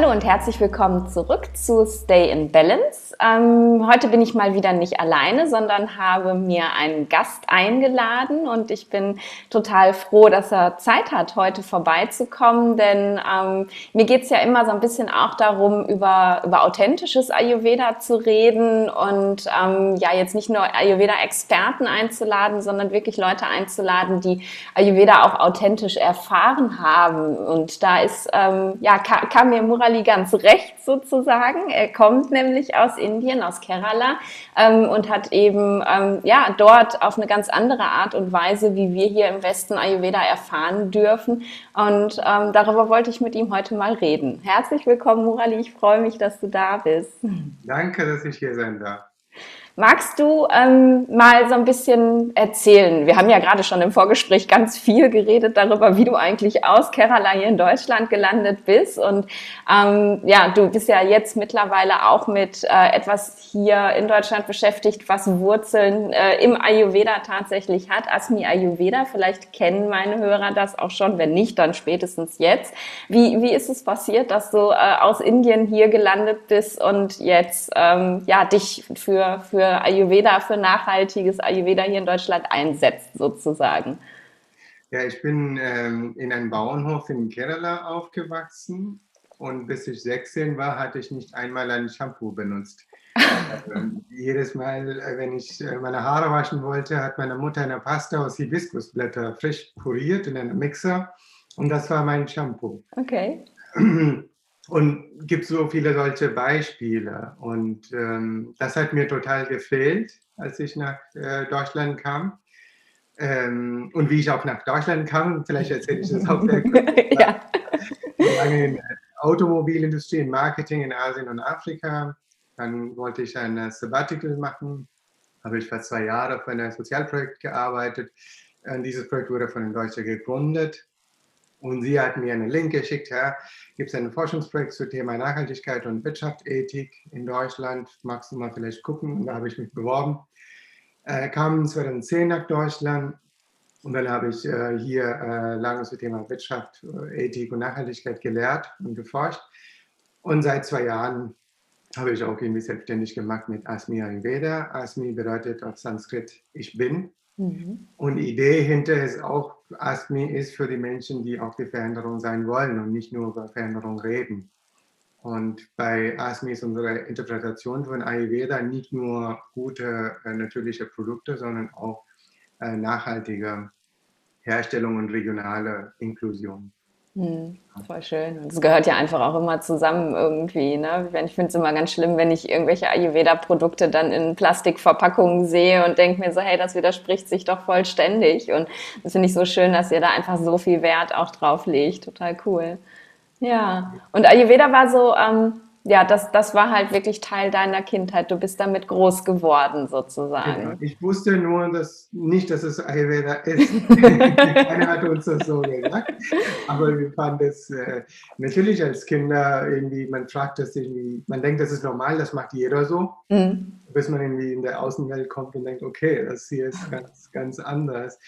Hallo und herzlich willkommen zurück zu Stay in Balance. Ähm, heute bin ich mal wieder nicht alleine, sondern habe mir einen Gast eingeladen und ich bin total froh, dass er Zeit hat, heute vorbeizukommen, denn ähm, mir geht es ja immer so ein bisschen auch darum, über, über authentisches Ayurveda zu reden und ähm, ja, jetzt nicht nur Ayurveda-Experten einzuladen, sondern wirklich Leute einzuladen, die Ayurveda auch authentisch erfahren haben. Und da ist, ähm, ja, kam mir Murali ganz recht sozusagen. Er kommt nämlich aus Indien, aus Kerala ähm, und hat eben ähm, ja dort auf eine ganz andere Art und Weise, wie wir hier im Westen Ayurveda erfahren dürfen. Und ähm, darüber wollte ich mit ihm heute mal reden. Herzlich willkommen, Murali. Ich freue mich, dass du da bist. Danke, dass ich hier sein darf. Magst du ähm, mal so ein bisschen erzählen? Wir haben ja gerade schon im Vorgespräch ganz viel geredet darüber, wie du eigentlich aus Kerala hier in Deutschland gelandet bist. Und ähm, ja, du bist ja jetzt mittlerweile auch mit äh, etwas hier in Deutschland beschäftigt, was Wurzeln äh, im Ayurveda tatsächlich hat. Asmi Ayurveda, vielleicht kennen meine Hörer das auch schon, wenn nicht, dann spätestens jetzt. Wie, wie ist es passiert, dass du äh, aus Indien hier gelandet bist und jetzt ähm, ja, dich für, für Ayurveda, für nachhaltiges Ayurveda hier in Deutschland einsetzt, sozusagen? Ja, ich bin ähm, in einem Bauernhof in Kerala aufgewachsen und bis ich 16 war, hatte ich nicht einmal ein Shampoo benutzt. also, jedes Mal, äh, wenn ich äh, meine Haare waschen wollte, hat meine Mutter eine Pasta aus Hibiskusblätter frisch puriert in einem Mixer und das war mein Shampoo. Okay. Und gibt so viele solche Beispiele. Und ähm, das hat mir total gefehlt, als ich nach äh, Deutschland kam. Ähm, und wie ich auch nach Deutschland kam, vielleicht erzähle ich das auch sehr kurz. ja. Lange in der Automobilindustrie, in Marketing in Asien und Afrika. Dann wollte ich ein Sabbatical machen. Habe ich fast zwei Jahre für ein Sozialprojekt gearbeitet. Und dieses Projekt wurde von den Deutschen gegründet. Und sie hat mir einen Link geschickt, ja, gibt es ein Forschungsprojekt zum Thema Nachhaltigkeit und Wirtschaftsethik in Deutschland, magst du mal vielleicht gucken? Und da habe ich mich beworben. Äh, kam 2010 nach Deutschland und dann habe ich äh, hier äh, lange zum Thema Wirtschaft, äh, Ethik und Nachhaltigkeit gelehrt und geforscht. Und seit zwei Jahren habe ich auch irgendwie selbstständig gemacht mit Asmi Ayurveda. Asmi bedeutet auf Sanskrit ich bin. Mhm. Und die Idee hinter ist auch, ASMI ist für die Menschen, die auch die Veränderung sein wollen und nicht nur über Veränderung reden. Und bei ASMI ist unsere Interpretation von Ayurveda nicht nur gute äh, natürliche Produkte, sondern auch äh, nachhaltige Herstellung und regionale Inklusion. Hm, voll schön. Und es gehört ja einfach auch immer zusammen irgendwie. Ne? Ich finde es immer ganz schlimm, wenn ich irgendwelche Ayurveda-Produkte dann in Plastikverpackungen sehe und denke mir so, hey, das widerspricht sich doch vollständig. Und das finde ich so schön, dass ihr da einfach so viel Wert auch drauf legt. Total cool. Ja. Und Ayurveda war so, ähm, ja, das, das war halt wirklich Teil deiner Kindheit. Du bist damit groß geworden, sozusagen. Genau. Ich wusste nur dass, nicht, dass es Ayurveda ist. Keiner hat uns das so gesagt. Aber wir fanden es äh, natürlich als Kinder irgendwie, man fragt das irgendwie, man denkt, das ist normal, das macht jeder so. Mhm. Bis man irgendwie in der Außenwelt kommt und denkt, okay, das hier ist ganz, ganz anders.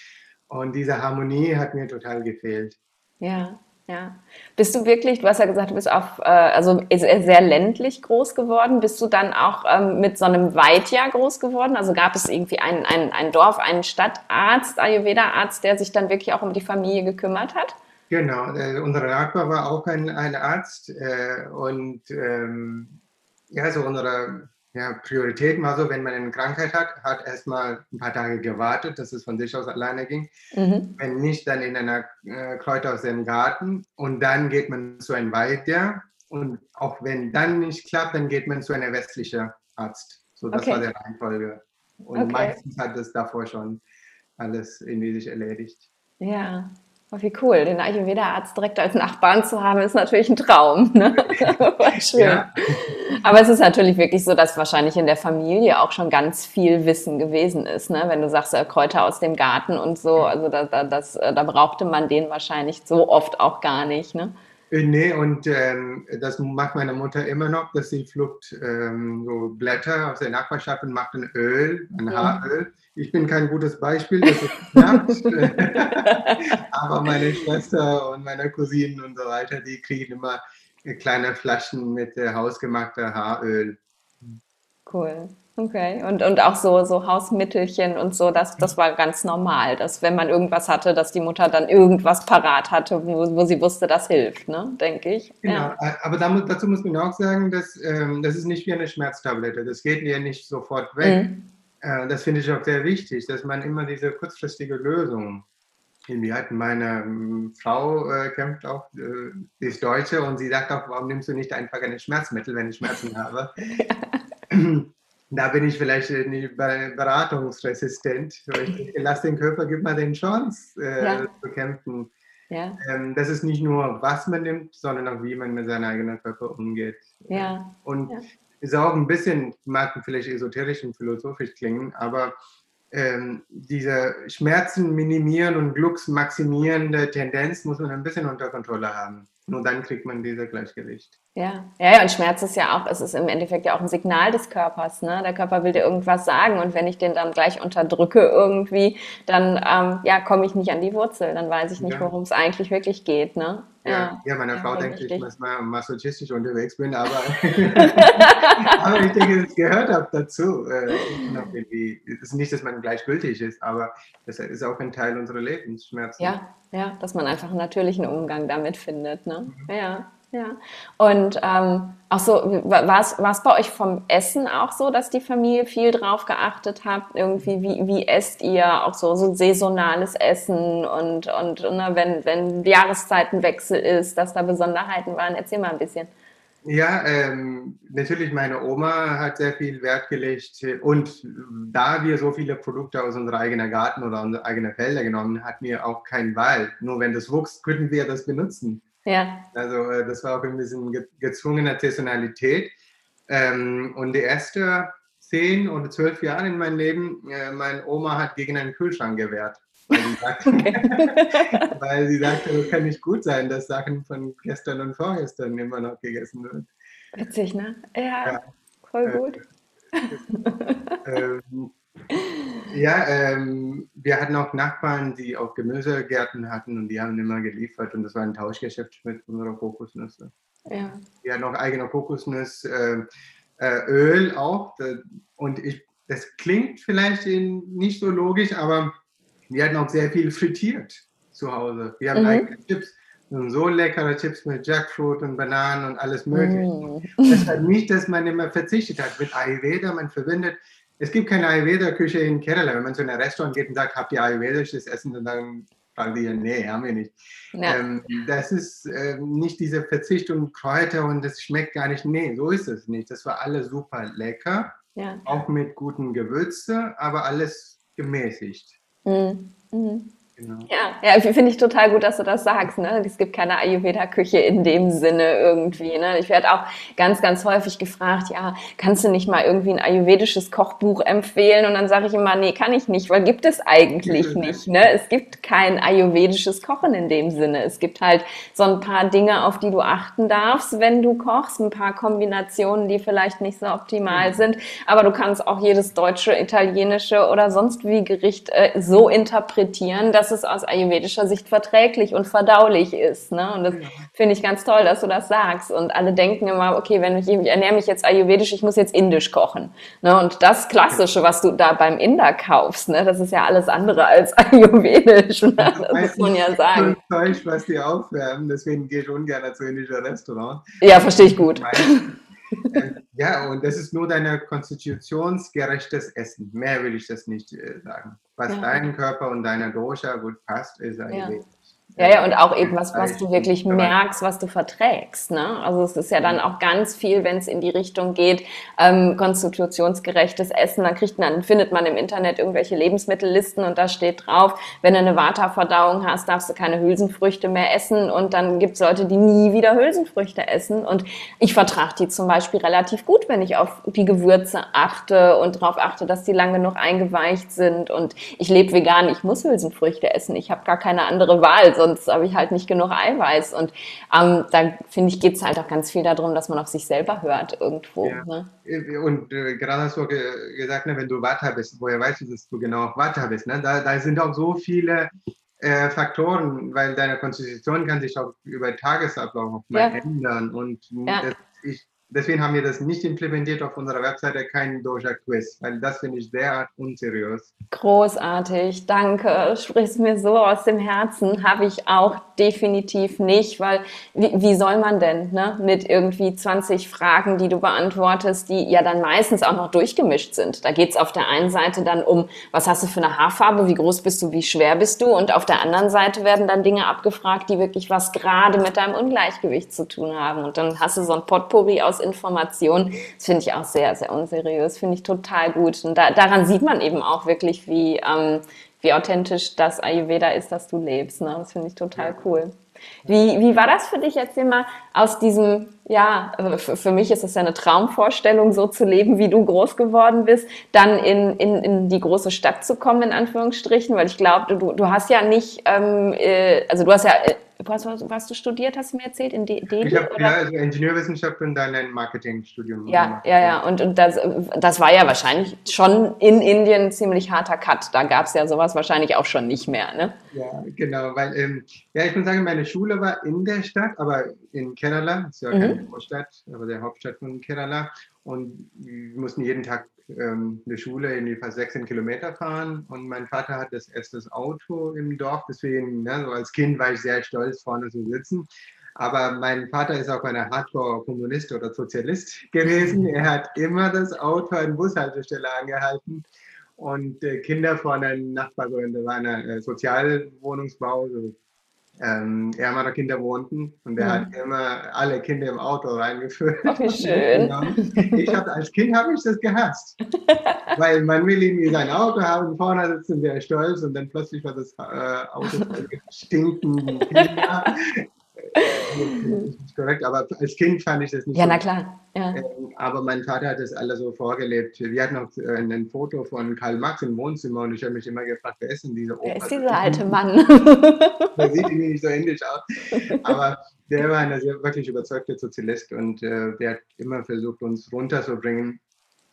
Und diese Harmonie hat mir total gefehlt. Ja. Ja. Bist du wirklich, du hast ja gesagt, du bist auf, äh, also sehr ländlich groß geworden. Bist du dann auch ähm, mit so einem Weitjahr groß geworden? Also gab es irgendwie ein, ein, ein Dorf, einen Stadtarzt, Ayurveda-Arzt, der sich dann wirklich auch um die Familie gekümmert hat? Genau, unser Nachbar war auch ein, ein Arzt äh, und ähm, ja, so unsere ja, Priorität war so, wenn man eine Krankheit hat, hat erstmal ein paar Tage gewartet, dass es von sich aus alleine ging. Mhm. Wenn nicht, dann in einer äh, Kräuter aus dem Garten und dann geht man zu einem Weiter. Und auch wenn dann nicht klappt, dann geht man zu einem westlichen Arzt. So, das okay. war der Reihenfolge. Und okay. meistens hat es davor schon alles irgendwie sich erledigt. Ja, Oh, wie cool, den Ayurveda-Arzt direkt als Nachbarn zu haben, ist natürlich ein Traum. Ne? schön. Ja. Aber es ist natürlich wirklich so, dass wahrscheinlich in der Familie auch schon ganz viel Wissen gewesen ist. Ne? Wenn du sagst, äh, Kräuter aus dem Garten und so, also da, da, das, äh, da brauchte man den wahrscheinlich so oft auch gar nicht. Ne? Äh, nee, und ähm, das macht meine Mutter immer noch, dass sie pflückt ähm, so Blätter aus der Nachbarschaft und macht ein Öl, ein ja. Haaröl. Ich bin kein gutes Beispiel, dass es klappt. Aber meine Schwester und meine Cousinen und so weiter, die kriegen immer kleine Flaschen mit äh, hausgemachter Haaröl. Cool. Okay. Und, und auch so, so Hausmittelchen und so, das, das war ganz normal, dass wenn man irgendwas hatte, dass die Mutter dann irgendwas parat hatte, wo, wo sie wusste, das hilft, ne? denke ich. Genau, ja. aber dazu muss man auch sagen, dass ähm, das ist nicht wie eine Schmerztablette. Das geht ja nicht sofort weg. Mhm. Äh, das finde ich auch sehr wichtig, dass man immer diese kurzfristige Lösung wir hatten meine ähm, Frau äh, kämpft auch, äh, sie ist Deutsche und sie sagt auch, warum nimmst du nicht einfach ein Schmerzmittel, wenn ich Schmerzen habe? da bin ich vielleicht nicht beratungsresistent. Ich lass den Körper, gib mal den Chance äh, ja. zu kämpfen. Ja. Ähm, das ist nicht nur, was man nimmt, sondern auch, wie man mit seinem eigenen Körper umgeht. Ja. Und ja. ist auch ein bisschen, mag vielleicht esoterisch und philosophisch klingen, aber ähm, diese Schmerzen minimieren und Glücks maximierende Tendenz muss man ein bisschen unter Kontrolle haben. Nur dann kriegt man dieses Gleichgewicht. Ja. ja, ja, und Schmerz ist ja auch, es ist im Endeffekt ja auch ein Signal des Körpers. Ne? Der Körper will dir irgendwas sagen und wenn ich den dann gleich unterdrücke irgendwie, dann ähm, ja, komme ich nicht an die Wurzel, dann weiß ich nicht, worum es eigentlich wirklich geht. Ne? Ja, ja, meine Frau denkt, ich muss mal masochistisch unterwegs bin, aber, aber ich denke, es gehört auch dazu. Äh, es ist nicht, dass man gleichgültig ist, aber das ist auch ein Teil unserer Lebensschmerzen. Ja, ja, dass man einfach einen natürlichen Umgang damit findet. Ne? Mhm. Ja. Ja. Und ähm, auch so, war es bei euch vom Essen auch so, dass die Familie viel drauf geachtet hat? Irgendwie, wie, wie esst ihr auch so, so saisonales Essen und, und ne, wenn, wenn Jahreszeitenwechsel ist, dass da Besonderheiten waren? Erzähl mal ein bisschen. Ja, ähm, natürlich, meine Oma hat sehr viel Wert gelegt und da wir so viele Produkte aus unserem eigenen Garten oder unsere eigenen Felder genommen, hatten wir auch keinen Wald. Nur wenn das wuchs, könnten wir das benutzen. Ja. Also äh, das war auch ein bisschen gezwungener Saisonalität. Ähm, und die ersten zehn oder zwölf Jahre in meinem Leben, äh, meine Oma hat gegen einen Kühlschrank gewehrt. Weil sie, sagte, okay. weil sie sagte, es kann nicht gut sein, dass Sachen von gestern und vorgestern immer noch gegessen werden. Witzig, ne? Ja, ja. voll gut. Äh, ähm, ja, ähm, wir hatten auch Nachbarn, die auch Gemüsegärten hatten und die haben immer geliefert und das war ein Tauschgeschäft mit unserer Kokosnüsse. Ja. Wir hatten auch eigene Kokosnuss, äh, äh, Öl auch und ich, das klingt vielleicht nicht so logisch, aber wir hatten auch sehr viel frittiert zu Hause. Wir haben mhm. eigene Chips und so leckere Chips mit Jackfruit und Bananen und alles mögliche. Mm. Das hat nicht, dass man immer verzichtet hat. Mit Ayurveda, man verbindet es gibt keine Ayurveda-Küche in Kerala. Wenn man zu einem Restaurant geht und sagt, habt ihr ayurvedisches Essen, und dann sagen die, nee, haben wir nicht. Ja. Ähm, das ist äh, nicht diese Verzicht und Kräuter und das schmeckt gar nicht. Nee, so ist es nicht. Das war alles super lecker, ja. auch mit guten Gewürzen, aber alles gemäßigt. Mhm. Mhm. Genau. Ja, ja finde ich total gut, dass du das sagst. Ne? Es gibt keine Ayurveda-Küche in dem Sinne irgendwie. Ne? Ich werde auch ganz, ganz häufig gefragt, ja, kannst du nicht mal irgendwie ein ayurvedisches Kochbuch empfehlen? Und dann sage ich immer, nee, kann ich nicht, weil gibt es eigentlich nicht. Ne? Es gibt kein ayurvedisches Kochen in dem Sinne. Es gibt halt so ein paar Dinge, auf die du achten darfst, wenn du kochst, ein paar Kombinationen, die vielleicht nicht so optimal mhm. sind. Aber du kannst auch jedes deutsche, italienische oder sonst wie Gericht äh, so interpretieren, dass es aus ayurvedischer Sicht verträglich und verdaulich ist. Ne? Und das ja. finde ich ganz toll, dass du das sagst. Und alle denken immer, okay, wenn ich, ich ernähre mich jetzt ayurvedisch, ich muss jetzt indisch kochen. Ne? Und das Klassische, was du da beim Inder kaufst, ne? das ist ja alles andere als ayurvedisch. Ne? Das muss man ja sagen. Zeug, was die aufwärmen, deswegen gehe ich ungern zu indischen Restaurant. Ja, verstehe ich gut. Ja, und das ist nur dein konstitutionsgerechtes Essen. Mehr will ich das nicht äh, sagen. Was ja. deinem Körper und deiner Dosha gut passt, ist Ayurveda. Ja. Ja, ja, und auch eben was, was du wirklich merkst, was du verträgst. Ne? Also es ist ja dann auch ganz viel, wenn es in die Richtung geht, ähm, konstitutionsgerechtes Essen, dann kriegt man, findet man im Internet irgendwelche Lebensmittellisten und da steht drauf, wenn du eine Vata-Verdauung hast, darfst du keine Hülsenfrüchte mehr essen und dann gibt es Leute, die nie wieder Hülsenfrüchte essen. Und ich vertrage die zum Beispiel relativ gut, wenn ich auf die Gewürze achte und darauf achte, dass die lang genug eingeweicht sind. Und ich lebe vegan, ich muss Hülsenfrüchte essen, ich habe gar keine andere Wahl, sonst habe ich halt nicht genug Eiweiß. Und ähm, da finde ich, geht es halt auch ganz viel darum, dass man auf sich selber hört irgendwo. Ja. Ne? Und äh, gerade hast du ge gesagt, ne, wenn du Vata bist, woher weißt du, dass du genau Vata bist? Ne? Da, da sind auch so viele äh, Faktoren, weil deine Konstitution kann sich auch über Tagesablauf auch mal Ja. ändern und Ja. das, ich, deswegen haben wir das nicht implementiert auf unserer Webseite, keinen Doja-Quiz, weil das finde ich derart unseriös. Großartig, danke. Sprichst mir so aus dem Herzen. Habe ich auch definitiv nicht, weil wie, wie soll man denn ne, mit irgendwie 20 Fragen, die du beantwortest, die ja dann meistens auch noch durchgemischt sind. Da geht es auf der einen Seite dann um, was hast du für eine Haarfarbe, wie groß bist du, wie schwer bist du und auf der anderen Seite werden dann Dinge abgefragt, die wirklich was gerade mit deinem Ungleichgewicht zu tun haben. Und dann hast du so ein Potpourri aus Informationen. Das finde ich auch sehr, sehr unseriös, finde ich total gut. Und da, daran sieht man eben auch wirklich, wie, ähm, wie authentisch das Ayurveda ist, das du lebst. Ne? Das finde ich total cool. Wie, wie war das für dich jetzt immer aus diesem, ja, äh, für, mich ist es ja eine Traumvorstellung, so zu leben, wie du groß geworden bist, dann in, in, in die große Stadt zu kommen, in Anführungsstrichen, weil ich glaube, du, du hast ja nicht, ähm, äh, also du hast ja, äh, was, was, was du studiert, hast du mir erzählt, in Delhi? Ich habe ja also Ingenieurwissenschaft und dann ein Marketingstudium Ja, gemacht. ja, ja. Und, und das, das war ja wahrscheinlich schon in Indien ein ziemlich harter Cut. Da gab es ja sowas wahrscheinlich auch schon nicht mehr, ne? Ja, genau, weil, ähm, ja, ich muss sagen, meine Schule war in der Stadt, aber in Kerala, das ist ja Mhm. keine Großstadt, aber der Hauptstadt von Kerala. Und wir mussten jeden Tag ähm, eine Schule irgendwie fast 16 Kilometer fahren. Und mein Vater hat das erste Auto im Dorf, deswegen, ne, so als Kind war ich sehr stolz, vorne zu sitzen. Aber mein Vater ist auch ein Hardcore-Kommunist oder Sozialist gewesen. Er hat immer das Auto an Bushaltestelle angehalten und äh, Kinder von einem Nachbar, so, da war ein äh, Sozialwohnungsbau, so, ähm, ärmere Kinder wohnten und der Mhm. hat immer alle Kinder im Auto reingeführt. Ach, wie schön. Ich hab, als Kind habe ich das gehasst, weil man will irgendwie sein Auto haben, vorne sitzen sehr stolz und dann plötzlich war das äh, Auto voll mit Das ist nicht korrekt, aber als Kind fand ich das nicht Ja, so na klar. Ja. ähm, aber mein Vater hat das alles so vorgelebt. Wir hatten auch äh, ein Foto von Karl Marx im Wohnzimmer und ich habe mich immer gefragt, wer ist denn dieser Opa? Wer ist dieser alte Mann? Der sieht irgendwie nicht so indisch aus. Aber der war ein sehr, wirklich überzeugter Sozialist und äh, der hat immer versucht, uns runterzubringen.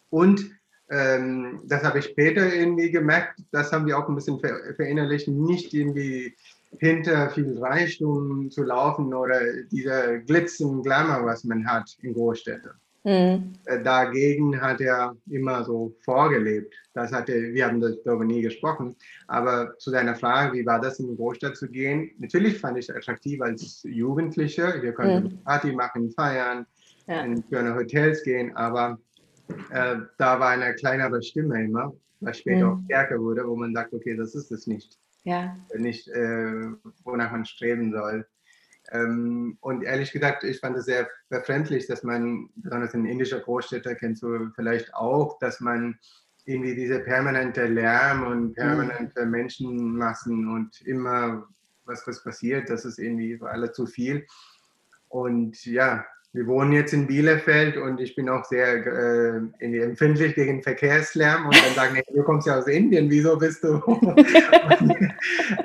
Und ähm, das habe ich später irgendwie gemerkt, das haben wir auch ein bisschen ver verinnerlicht, nicht irgendwie hinter viel Reichtum zu laufen oder dieser Glitz und Glamour, was man hat in Großstädten. Hm. Äh, Dagegen hat er immer so vorgelebt. Das hatte, wir haben darüber nie gesprochen. Aber zu deiner Frage, wie war das in die Großstadt zu gehen? Natürlich fand ich es attraktiv als Jugendliche. Wir konnten Mhm. Party machen, feiern, Ja. in schöne Hotels gehen, aber äh, da war eine kleinere Stimme immer, was später Mhm. auch stärker wurde, wo man sagt, okay, das ist es nicht Ja. nicht, äh, wonach man streben soll. Ähm, und ehrlich gesagt, ich fand es sehr befremdlich, dass man, besonders in indischer Großstädter kennst du vielleicht auch, dass man irgendwie diese permanente Lärm und permanente Menschenmassen und immer was, was passiert, das ist irgendwie für alle zu viel. Und ja, wir wohnen jetzt in Bielefeld und ich bin auch sehr äh, empfindlich gegen Verkehrslärm und dann sagen, die, du kommst ja aus Indien, wieso bist du? und, und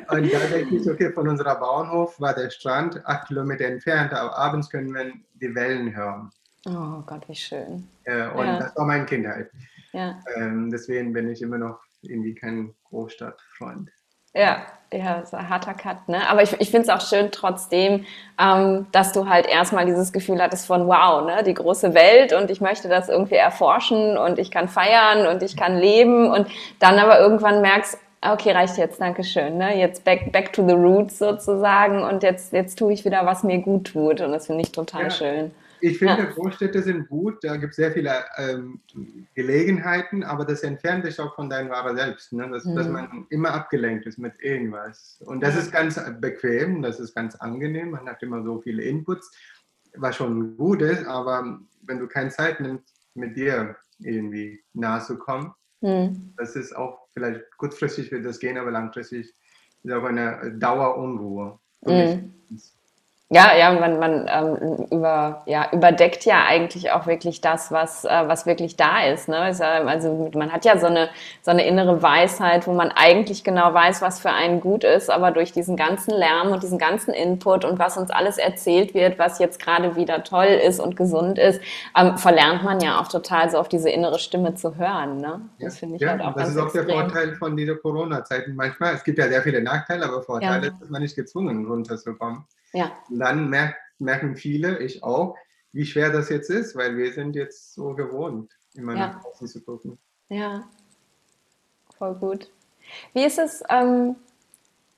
da denke ich, okay, von unserer Bauernhof war der Strand acht Kilometer entfernt, aber abends können wir die Wellen hören. Oh Gott, wie schön. Äh, und Ja. das war meine Kindheit. Ja. Ähm, deswegen bin ich immer noch irgendwie kein Großstadtfreund. Ja, ja, ist ein harter Cut, ne? Aber ich, ich finde es auch schön trotzdem, ähm, dass du halt erstmal dieses Gefühl hattest von wow, ne, die große Welt und ich möchte das irgendwie erforschen und ich kann feiern und ich kann leben und dann aber irgendwann merkst, okay, reicht jetzt, Dankeschön, ne? Jetzt back, back to the roots sozusagen und jetzt, jetzt tue ich wieder, was mir gut tut und das finde ich total Ja. schön. Ich finde, Ja. Großstädte sind gut, da gibt es sehr viele ähm, Gelegenheiten, aber das entfernt dich auch von deinem wahren Selbst, ne? dass, dass Mhm. man immer abgelenkt ist mit irgendwas. Und das ist ganz bequem, das ist ganz angenehm, man hat immer so viele Inputs, was schon gut ist, aber wenn du keine Zeit nimmst, mit dir irgendwie nahe zu kommen, Hm. das ist auch vielleicht kurzfristig wird das gehen, aber langfristig ist auch eine Dauerunruhe. Mhm. Ja, ja, man, man ähm, über, ja, überdeckt ja eigentlich auch wirklich das, was, äh, was wirklich da ist. Ne? Also man hat ja so eine, so eine innere Weisheit, wo man eigentlich genau weiß, was für einen gut ist, aber durch diesen ganzen Lärm und diesen ganzen Input und was uns alles erzählt wird, was jetzt gerade wieder toll ist und gesund ist, ähm, verlernt man ja auch total so auf diese innere Stimme zu hören. Ne? Das ja, finde ich ja, halt auch Das ist auch extrem. der Vorteil von dieser Corona-Zeit. Manchmal, es gibt ja sehr viele Nachteile, aber Vorteile ja. ist man nicht gezwungen, runterzukommen. Ja. Und dann merkt, merken viele, ich auch, wie schwer das jetzt ist, weil wir sind jetzt so gewohnt, immer ja. nach außen zu gucken. Ja, voll gut. Wie ist es, ähm,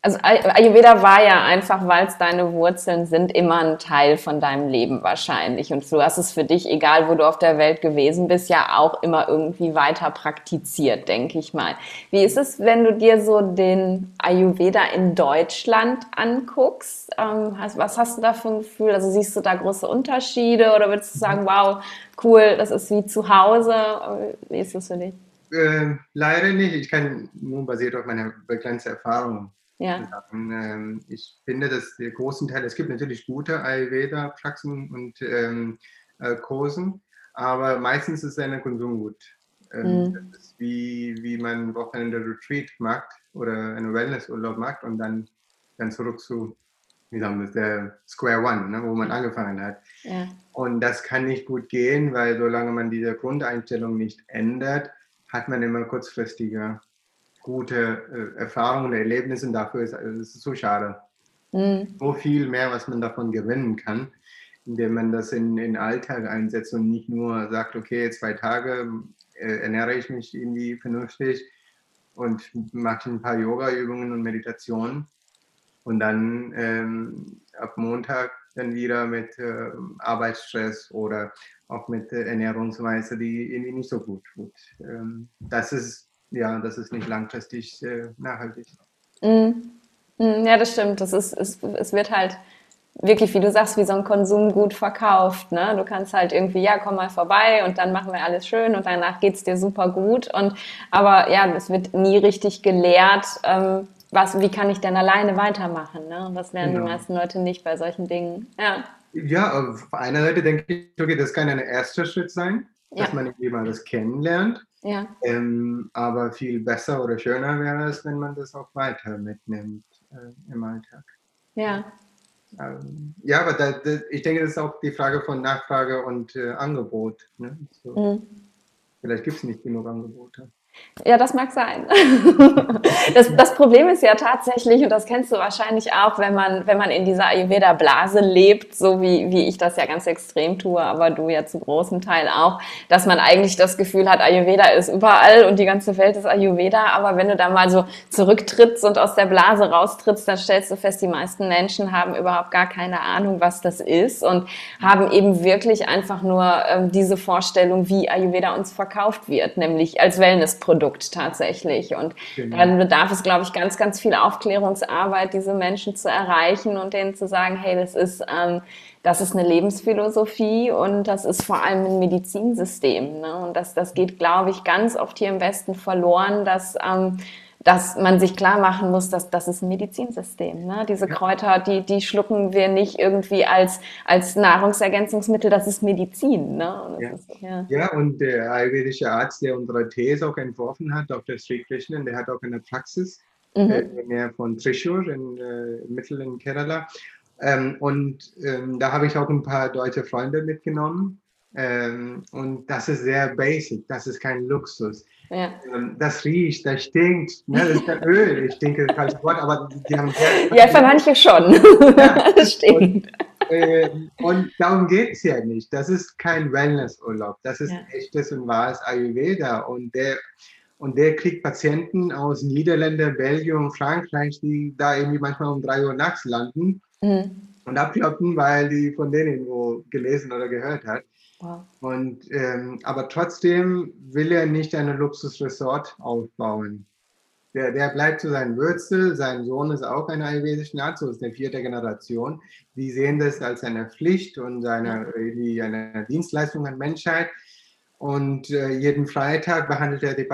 also Ayurveda war ja einfach, weil es deine Wurzeln sind, immer ein Teil von deinem Leben wahrscheinlich. Und du hast es für dich, egal wo du auf der Welt gewesen bist, ja auch immer irgendwie weiter praktiziert, denke ich mal. Wie ist es, wenn du dir so den Ayurveda in Deutschland anguckst? Ähm, was hast du da für ein Gefühl? Also siehst du da große Unterschiede oder würdest du sagen, wow, cool, das ist wie zu Hause? Wie ist das für dich? Äh, leider nicht. Ich kann nur basiert auf meiner begrenzten Erfahrung ja. Ähm, ich finde, dass der großen Teil, es gibt natürlich gute Ayurveda-Praxen und ähm, äh, Kursen, aber meistens ist eine Konsumgut. Ähm, mhm. Das ist wie, wie man Wochenende Retreat macht oder einen Wellnessurlaub macht und dann, dann zurück zu, wie sagen wir, der Square One, ne, wo man angefangen hat. Ja. Und das kann nicht gut gehen, weil solange man diese Grundeinstellung nicht ändert, hat man immer kurzfristige gute äh, Erfahrungen, Erlebnisse. Dafür ist es so schade. Mhm. So viel mehr, was man davon gewinnen kann, indem man das in den Alltag einsetzt und nicht nur sagt, okay, zwei Tage äh, ernähre ich mich irgendwie vernünftig und mache ein paar Yoga-Übungen und Meditationen und dann ähm, ab Montag dann wieder mit äh, Arbeitsstress oder auch mit äh, Ernährungsweise, die irgendwie nicht so gut tut. Ähm, das ist ja, das ist nicht langfristig äh, nachhaltig. Mm. Mm, ja, das stimmt. Das ist, es, es wird halt wirklich, wie du sagst, wie so ein Konsumgut verkauft. Ne? Du kannst halt irgendwie, ja, komm mal vorbei und dann machen wir alles schön und danach geht es dir super gut. Und aber ja, es wird nie richtig gelehrt, ähm, was, wie kann ich denn alleine weitermachen? Ne? Und das lernen genau. die meisten Leute nicht bei solchen Dingen. Ja. Ja, auf einer Seite denke ich, okay, das kann ein erster Schritt sein, dass ja. man jemanden das kennenlernt. Ja. Ähm, aber viel besser oder schöner wäre es, wenn man das auch weiter mitnimmt äh, im Alltag. Ja. Ähm, ja, aber da, da, ich denke, das ist auch die Frage von Nachfrage und äh, Angebot. Ne? So. Mhm. Vielleicht gibt es nicht genug Angebote. Ja, das mag sein. Das, das, Problem ist ja tatsächlich, und das kennst du wahrscheinlich auch, wenn man, wenn man in dieser Ayurveda-Blase lebt, so wie, wie ich das ja ganz extrem tue, aber du ja zu großen Teil auch, dass man eigentlich das Gefühl hat, Ayurveda ist überall und die ganze Welt ist Ayurveda. Aber wenn du da mal so zurücktrittst und aus der Blase raustrittst, dann stellst du fest, die meisten Menschen haben überhaupt gar keine Ahnung, was das ist und haben eben wirklich einfach nur ähm, diese Vorstellung, wie Ayurveda uns verkauft wird, nämlich als Wellness Produkt tatsächlich. Und genau. dann bedarf es, glaube ich, ganz, ganz viel Aufklärungsarbeit, diese Menschen zu erreichen und denen zu sagen, hey, das ist, ähm, das ist eine Lebensphilosophie und das ist vor allem ein Medizinsystem. Ne? Und das, das geht, glaube ich, ganz oft hier im Westen verloren, dass ähm, dass man sich klar machen muss, dass das ist ein Medizinsystem. Ne? Diese Kräuter, die, die schlucken wir nicht irgendwie als, als Nahrungsergänzungsmittel, das ist Medizin. Ne? Ja. Ist, ja. ja. und der ayurvedische Arzt, der unsere These auch entworfen hat, Dr. Sri Krishnan, der hat auch eine Praxis mhm. äh, in der Nähe von Trishur in äh, Mittel in Kerala. Ähm, und ähm, da habe ich auch ein paar deutsche Freunde mitgenommen. Ähm, und das ist sehr basic, das ist kein Luxus. Ja. Ähm, das riecht, das stinkt. Ne? Das ist ja Öl. Ich denke, falsches Wort, aber die haben. Ja, für manche schon. Ja. das stinkt. Und, äh, und darum geht es ja nicht. Das ist kein Wellnessurlaub. Das ist ja. echtes und wahres Ayurveda. Und der, und der kriegt Patienten aus Niederlanden, Belgien, Frankreich, die da irgendwie manchmal um drei Uhr nachts landen mhm. und abkloppen, weil die von denen irgendwo gelesen oder gehört hat. Wow. Und, ähm, aber trotzdem will er nicht ein Luxusresort aufbauen. Der, der bleibt zu seinen Wurzeln. Sein Sohn ist auch ein ayurvedischer Arzt, so ist der vierte Generation. Die sehen das als eine Pflicht und eine, eine Dienstleistung an Menschheit. Und äh, jeden Freitag behandelt er die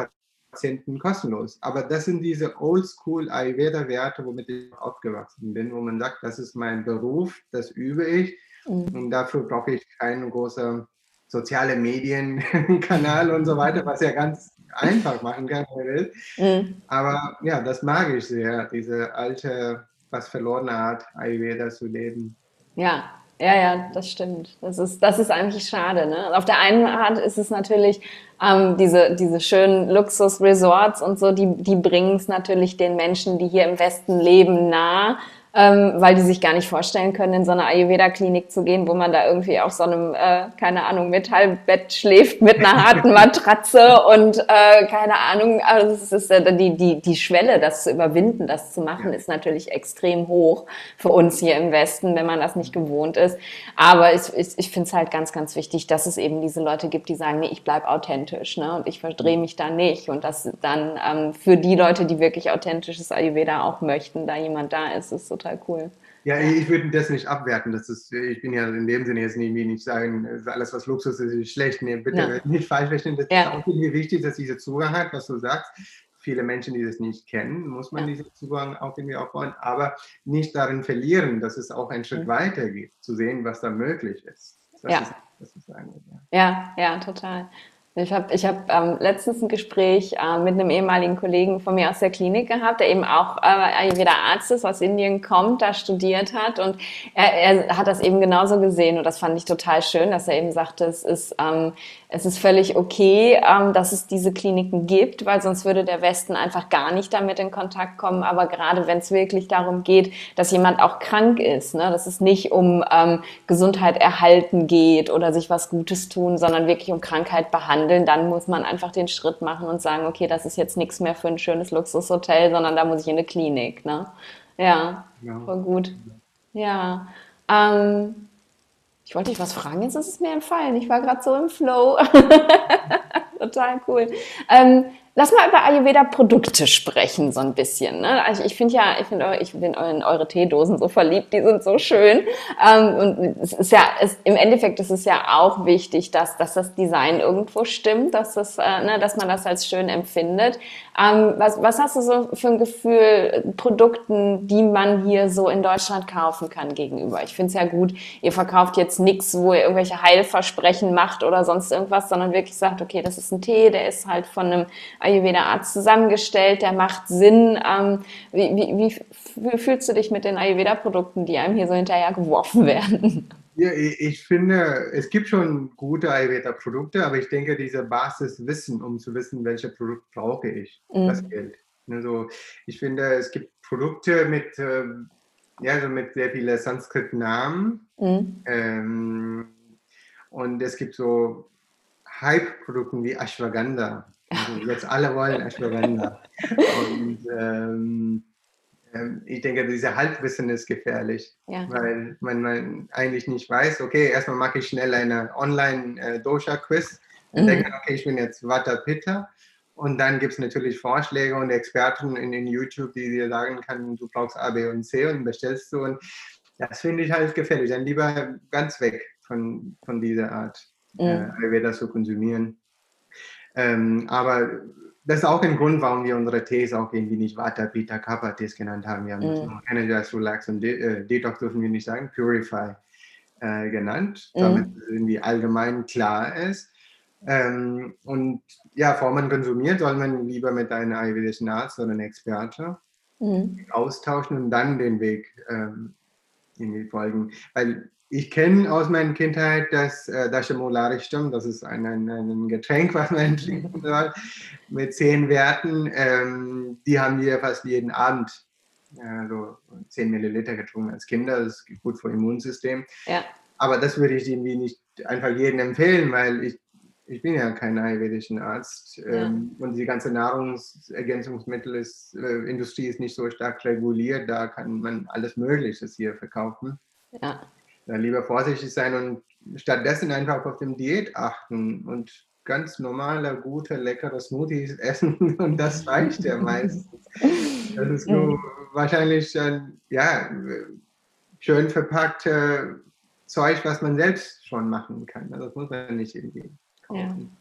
Patienten kostenlos. Aber das sind diese Oldschool Ayurveda-Werte, womit ich aufgewachsen bin, wo man sagt, das ist mein Beruf, das übe ich mhm. und dafür brauche ich keinen großen soziale Medienkanal und so weiter, was ja ganz einfach machen kann, wenn man will. Mhm. Aber ja, das mag ich sehr, diese alte, was verlorene Art, Ayurveda zu leben. Ja, ja, ja, das stimmt. Das ist, das ist eigentlich schade. Ne? Auf der einen Hand ist es natürlich ähm, diese, diese schönen Luxus-Resorts und so, die, die bringen es natürlich den Menschen, die hier im Westen leben, nah ähm, weil die sich gar nicht vorstellen können, in so eine Ayurveda-Klinik zu gehen, wo man da irgendwie auf so einem, äh, keine Ahnung, Metallbett schläft mit einer harten Matratze und äh, keine Ahnung, also es ist äh, die, die, die Schwelle, das zu überwinden, das zu machen, ist natürlich extrem hoch für uns hier im Westen, wenn man das nicht gewohnt ist. Aber ich, ich, ich finde es halt ganz, ganz wichtig, dass es eben diese Leute gibt, die sagen, nee, ich bleib authentisch ne? und ich verdrehe mich da nicht. Und dass dann ähm, für die Leute, die wirklich authentisches Ayurveda auch möchten, da jemand da ist, ist so total cool. Ja, ich würde das nicht abwerten. Das ist, ich bin ja in dem Sinne jetzt nicht, nicht sagen, alles was Luxus ist, ist schlecht. Nee, bitte ja. nicht falsch verstehen. Das ja. ist auch irgendwie wichtig, dass dieser Zugang hat, was du sagst. Viele Menschen, die das nicht kennen, muss man ja. diesen Zugang auch irgendwie aufbauen, aber nicht darin verlieren, dass es auch einen Schritt weiter geht, zu sehen, was da möglich ist. Das ja. Ist, das ist ja. ja, ja, total. Ich habe ich hab, ähm, letztens ein Gespräch äh, mit einem ehemaligen Kollegen von mir aus der Klinik gehabt, der eben auch äh, Ayurveda Arzt ist, aus Indien kommt, da studiert hat. Und er, er hat das eben genauso gesehen. Und das fand ich total schön, dass er eben sagte, es ist ähm, es ist völlig okay, ähm, dass es diese Kliniken gibt, weil sonst würde der Westen einfach gar nicht damit in Kontakt kommen. Aber gerade wenn es wirklich darum geht, dass jemand auch krank ist, ne, dass es nicht um ähm, Gesundheit erhalten geht oder sich was Gutes tun, sondern wirklich um Krankheit behandeln, dann muss man einfach den Schritt machen und sagen, okay, das ist jetzt nichts mehr für ein schönes Luxushotel, sondern da muss ich in eine Klinik. Ne? Ja, ja. voll gut. Ja. Ähm, ich wollte dich was fragen, jetzt ist es mir entfallen. Ich war gerade so im Flow. Total cool. Ähm, Lass mal über Ayurveda-Produkte sprechen, so ein bisschen. Ne? Also ich finde ja, ich finde, ich bin in eure Teedosen so verliebt, die sind so schön. Ähm, und es ist ja, es, im Endeffekt ist es ja auch wichtig, dass, dass das Design irgendwo stimmt, dass, das, äh, ne, dass man das als schön empfindet. Ähm, was, was hast du so für ein Gefühl, Produkten, die man hier so in Deutschland kaufen kann gegenüber? Ich finde es ja gut, ihr verkauft jetzt nichts, wo ihr irgendwelche Heilversprechen macht oder sonst irgendwas, sondern wirklich sagt, okay, das ist ein Tee, der ist halt von einem Ayurveda-Arzt zusammengestellt, der macht Sinn. Ähm, wie, wie, wie, fühlst du dich mit den Ayurveda-Produkten, die einem hier so hinterher geworfen werden? Ja, ich finde, es gibt schon gute Ayurveda-Produkte, aber ich denke, diese Basiswissen, um zu wissen, welche Produkt brauche ich, mhm. das gilt. Also ich finde, es gibt Produkte mit, ähm, ja, also mit sehr vielen Sanskrit-Namen. Mhm. Ähm, und es gibt so Hype-Produkte wie Ashwagandha. Also jetzt alle wollen Ashwagandha. Und ähm, ähm, ich denke, dieser Halbwissen ist gefährlich, ja. weil man, man, eigentlich nicht weiß, okay, erstmal mache ich schnell eine Online-Dosha-Quiz und mhm. denke, okay, ich bin jetzt Vata Pitta. Und dann gibt es natürlich Vorschläge und Experten in, in YouTube, die dir sagen können, du brauchst A, B und C und bestellst du. Und das finde ich halt gefährlich. Dann lieber ganz weg von, von dieser Art, mhm. äh, Ayurveda zu konsumieren. Ähm, aber das ist auch ein Grund, warum wir unsere Tees auch irgendwie nicht Vata, Pitta, Kappa Tees genannt haben. Wir haben mm. Energize, Relax und De äh, Detox dürfen wir nicht sagen, Purify äh, genannt, mm. damit es irgendwie allgemein klar ist. Ähm, und ja, bevor man konsumiert, soll man lieber mit einem ayurvedischen Arzt oder einem Experte mm. austauschen und dann den Weg ähm, irgendwie folgen. Weil ich kenne aus meiner Kindheit das äh, das ist ein, ein, ein, Getränk, was man trinken soll, mit zehn Werten. Ähm, die haben wir fast jeden Abend, also 10 Milliliter getrunken als Kinder, das ist gut für das Immunsystem. Ja. Aber das würde ich irgendwie nicht einfach jedem empfehlen, weil ich, ich bin ja kein ayurvedischen Arzt ähm, ja. und die ganze Nahrungsergänzungsmittelindustrie ist nicht so stark reguliert, da kann man alles Mögliche hier verkaufen. Ja dann lieber vorsichtig sein und stattdessen einfach auf dem Diät achten und ganz normale, gute, leckere Smoothies essen und das reicht ja meistens. Das ist nur wahrscheinlich ein, ja, schön verpackte Zeug, was man selbst schon machen kann. Also das muss man nicht irgendwie kaufen.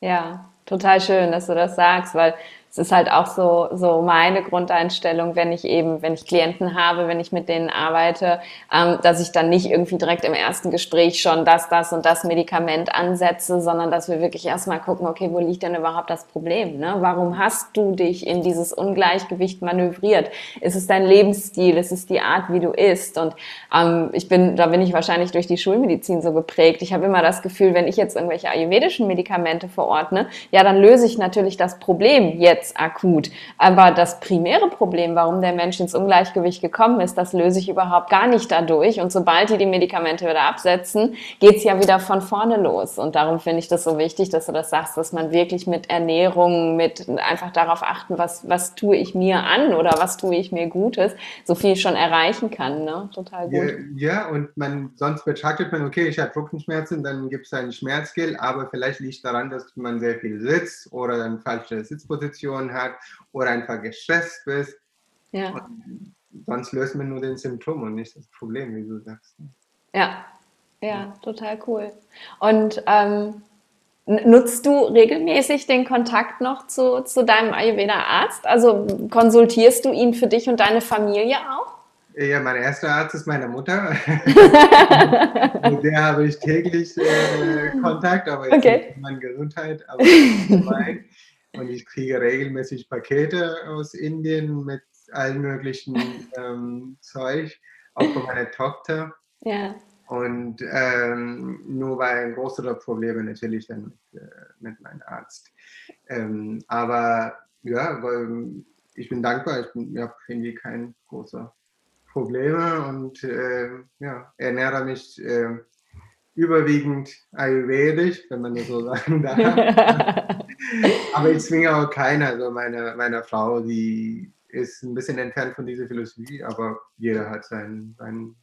Ja. ja. total schön, dass du das sagst, weil es ist halt auch so, so meine Grundeinstellung, wenn ich eben, wenn ich Klienten habe, wenn ich mit denen arbeite, ähm, dass ich dann nicht irgendwie direkt im ersten Gespräch schon das, das und das Medikament ansetze, sondern dass wir wirklich erstmal gucken, okay, wo liegt denn überhaupt das Problem? Ne? Warum hast du dich in dieses Ungleichgewicht manövriert? Ist es dein Lebensstil? Ist es die Art, wie du isst? Und ähm, ich bin, da bin ich wahrscheinlich durch die Schulmedizin so geprägt. Ich habe immer das Gefühl, wenn ich jetzt irgendwelche ayurvedischen Medikamente verordne, ja, dann löse ich natürlich das Problem jetzt jetzt akut. Aber das primäre Problem, warum der Mensch ins Ungleichgewicht gekommen ist, das löse ich überhaupt gar nicht dadurch. Und sobald die die Medikamente wieder absetzen, geht's ja wieder von vorne los. Und darum finde ich das so wichtig, dass du das sagst, dass man wirklich mit Ernährung, mit einfach darauf achten, was, was tue ich mir an oder was tue ich mir Gutes, so viel schon erreichen kann. Ne? Total gut. Ja, ja, und man, sonst betrachtet man, okay, ich habe Rückenschmerzen, dann gibt es einen Schmerzgel, aber vielleicht liegt daran, dass man sehr viel sitzt oder eine falsche Sitzposition Depression hat oder einfach gestresst bist. Ja. Und sonst löst man nur den Symptom und nicht das Problem, wie du sagst. Ja, ja, total cool. Und ähm, nutzt du regelmäßig den Kontakt noch zu, zu deinem Ayurveda-Arzt? Also konsultierst du ihn für dich und deine Familie auch? Ja, mein erster Arzt ist meine Mutter. Mit der habe ich täglich äh, Kontakt, aber jetzt okay. nicht meine Gesundheit, aber. Und ich kriege regelmäßig Pakete aus Indien mit allen möglichen ähm, Zeug, auch von meiner Tochter. Ja. Und ähm, nur bei größeren Problemen natürlich dann mit, äh, mit meinem Arzt. Ähm, aber ja, ich bin dankbar, ich, ich habe irgendwie keine großen Probleme und äh, ja, ernähre mich äh, überwiegend ayurvedisch, wenn man das so sagen darf. Aber ich zwinge auch keiner. Also meine, meine Frau, die ist ein bisschen entfernt von dieser Philosophie, aber jeder hat seinen, seinen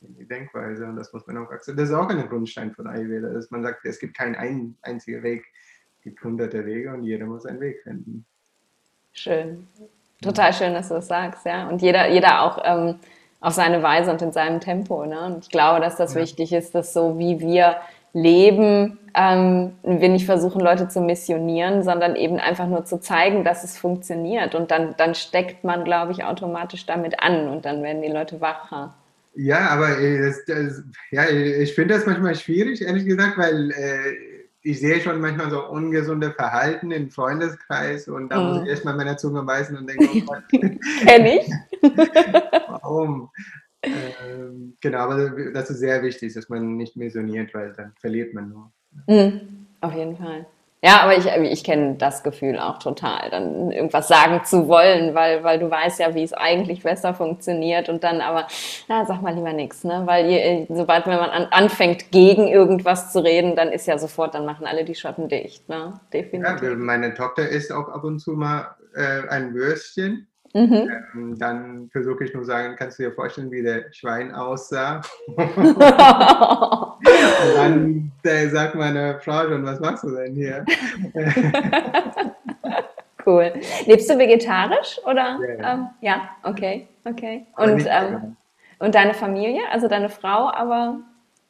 Denkweise und das muss man auch akzeptieren. Das ist auch ein Grundstein von Ayurveda, dass man sagt, es gibt keinen ein, einzigen Weg, es gibt hunderte Wege und jeder muss einen Weg finden. Schön. Total schön, dass du das sagst, ja. Und jeder, jeder auch ähm, auf seine Weise und in seinem Tempo. Ne? Und ich glaube, dass das ja. wichtig ist, dass so wie wir leben, ähm, wir nicht versuchen, Leute zu missionieren, sondern eben einfach nur zu zeigen, dass es funktioniert. Und dann, dann steckt man, glaube ich, automatisch damit an und dann werden die Leute wacher. Ja, aber äh, das, das, ja, ich finde das manchmal schwierig, ehrlich gesagt, weil äh, ich sehe schon manchmal so ungesunde Verhalten im Freundeskreis und da mhm. muss ich erstmal meiner Zunge beißen und denke, oh Gott. Kenn ich. Warum? Ähm, genau, aber das ist sehr wichtig, dass man nicht missioniert, weil dann verliert man nur. Mhm, auf jeden Fall. Ja, aber ich, ich kenne das Gefühl auch total, dann irgendwas sagen zu wollen, weil, weil du weißt ja, wie es eigentlich besser funktioniert und dann aber, na, sag mal lieber nichts, ne? Weil ihr, sobald wenn man an, anfängt, gegen irgendwas zu reden, dann ist ja sofort, dann machen alle die Schotten dicht, ne? Definitiv. Ja, meine Tochter isst auch ab und zu mal äh, ein Würstchen Mhm. Ähm, dann versuche ich nur sagen, kannst du dir vorstellen, wie der Schwein aussah? und dann äh, sagt meine Frau schon, was machst du denn hier? cool. Lebst du vegetarisch oder? Ja, ja. Ähm, ja okay, okay. Und, ähm, und deine Familie, also deine Frau, aber?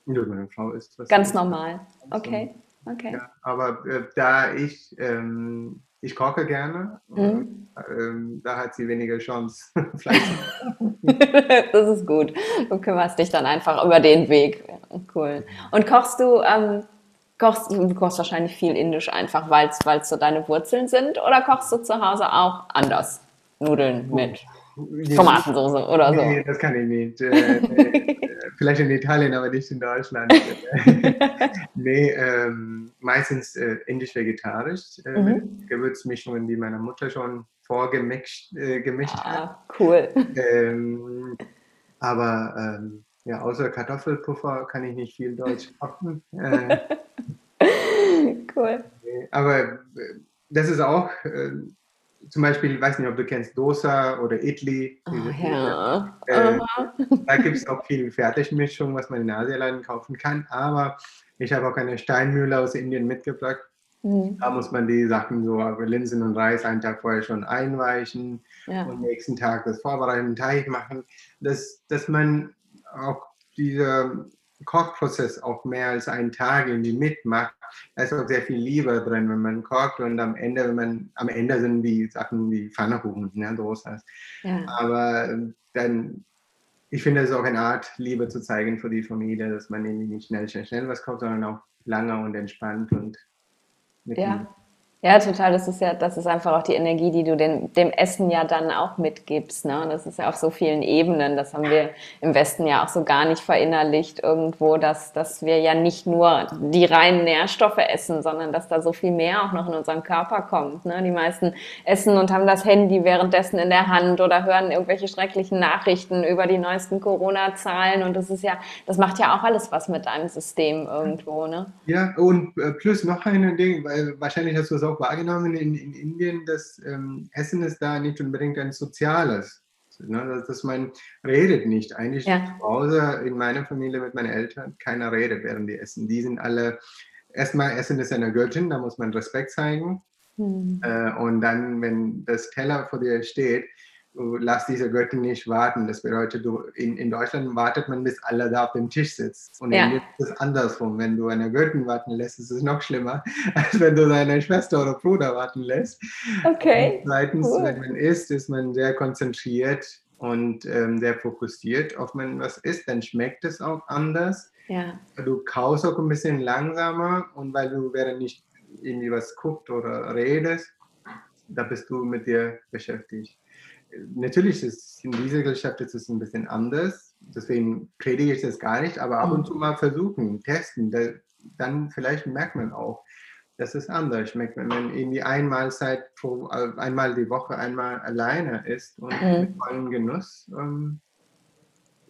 Ja, meine Frau ist was. Ganz normal. Okay, okay. Ja, aber äh, da ich ähm, ich koche gerne. Mhm. Ähm, da hat sie weniger Chance. das ist gut. Du kümmerst dich dann einfach über den Weg. Cool. Und kochst du, ähm, kochst, du kochst wahrscheinlich viel Indisch einfach, weil es so deine Wurzeln sind, oder kochst du zu Hause auch anders? Nudeln mit Tomatensauce oder so? Nee, das kann ich nicht. Äh, äh, vielleicht in Italien, aber nicht in Deutschland. nee, ähm, meistens äh, indisch-vegetarisch äh, mhm. mit Gewürzmischungen, die meine Mutter schon vorgemischt äh, gemischt ah, hat. Cool. Ähm, aber ähm, ja, außer Kartoffelpuffer kann ich nicht viel Deutsch kochen. Äh, cool. Aber äh, das ist auch zum Beispiel, ich weiß nicht, ob du kennst Dosa oder Idli. Oh, ja. Äh, da gibt es auch viel Fertigmischung, was man in Asialaden kaufen kann. Aber ich habe auch eine Steinmühle aus Indien mitgebracht. Mhm. Da muss man die Sachen so, Linsen und Reis einen Tag vorher schon einweichen ja. und nächsten Tag das vorbereiten, Teig machen, dass, dass man auch diese Kochprozess auch mehr als einen Tag irgendwie mitmacht, da ist auch sehr viel Liebe drin, wenn man kocht und am Ende, wenn man, am Ende sind die Sachen wie Pfannkuchen, ne, Dosas. Ja. Aber ähm, dann, ich finde, es ist auch eine Art, Liebe zu zeigen für die Familie, dass man irgendwie nicht schnell, schnell, schnell was kocht, sondern auch lange und entspannt und mit ja. Ja, total. Das ist ja, das ist einfach auch die Energie, die du den, dem Essen ja dann auch mitgibst. Ne? Das ist ja auf so vielen Ebenen. Das haben wir im Westen ja auch so gar nicht verinnerlicht irgendwo, dass, dass wir ja nicht nur die reinen Nährstoffe essen, sondern dass da so viel mehr auch noch in unseren Körper kommt. Ne? Die meisten essen und haben das Handy währenddessen in der Hand oder hören irgendwelche schrecklichen Nachrichten über die neuesten Corona-Zahlen. Und das ist ja, das macht ja auch alles was mit deinem System irgendwo. Ne? Ja, und äh, plus noch ein Ding, weil wahrscheinlich hast du es auch wahrgenommen in, in Indien, dass ähm, Essen ist da nicht unbedingt ein soziales. Ne? Dass, dass man redet nicht. Eigentlich ja. zu Hause in meiner Familie mit meinen Eltern, keiner redet, während die essen. Die sind alle, erstmal Essen ist eine Göttin, da muss man Respekt zeigen. Hm. Äh, und dann, wenn das Teller vor dir steht, lass diese Göttin nicht warten. Das bedeutet, du, in, in Deutschland wartet man, bis alle da auf dem Tisch sitzen. Und ja. ist es andersrum. Wenn du eine Göttin warten lässt, ist es noch schlimmer, als wenn du deine Schwester oder Bruder warten lässt. Okay. Und zweitens, cool. wenn man isst, ist man sehr konzentriert und ähm, sehr fokussiert auf man was isst, dann schmeckt es auch anders. Ja. Du kaust auch ein bisschen langsamer und weil du während nicht irgendwie was guckt oder redest, da bist du mit dir beschäftigt natürlich ist in dieser Gesellschaft ist es ein bisschen anders, deswegen predige ich das gar nicht, aber ab und zu mal versuchen, testen, da, dann vielleicht merkt man auch, dass es anders schmeckt, wenn man irgendwie einmal Zeit pro, äh, einmal die Woche einmal alleine ist und mhm. mit vollem Genuss ähm,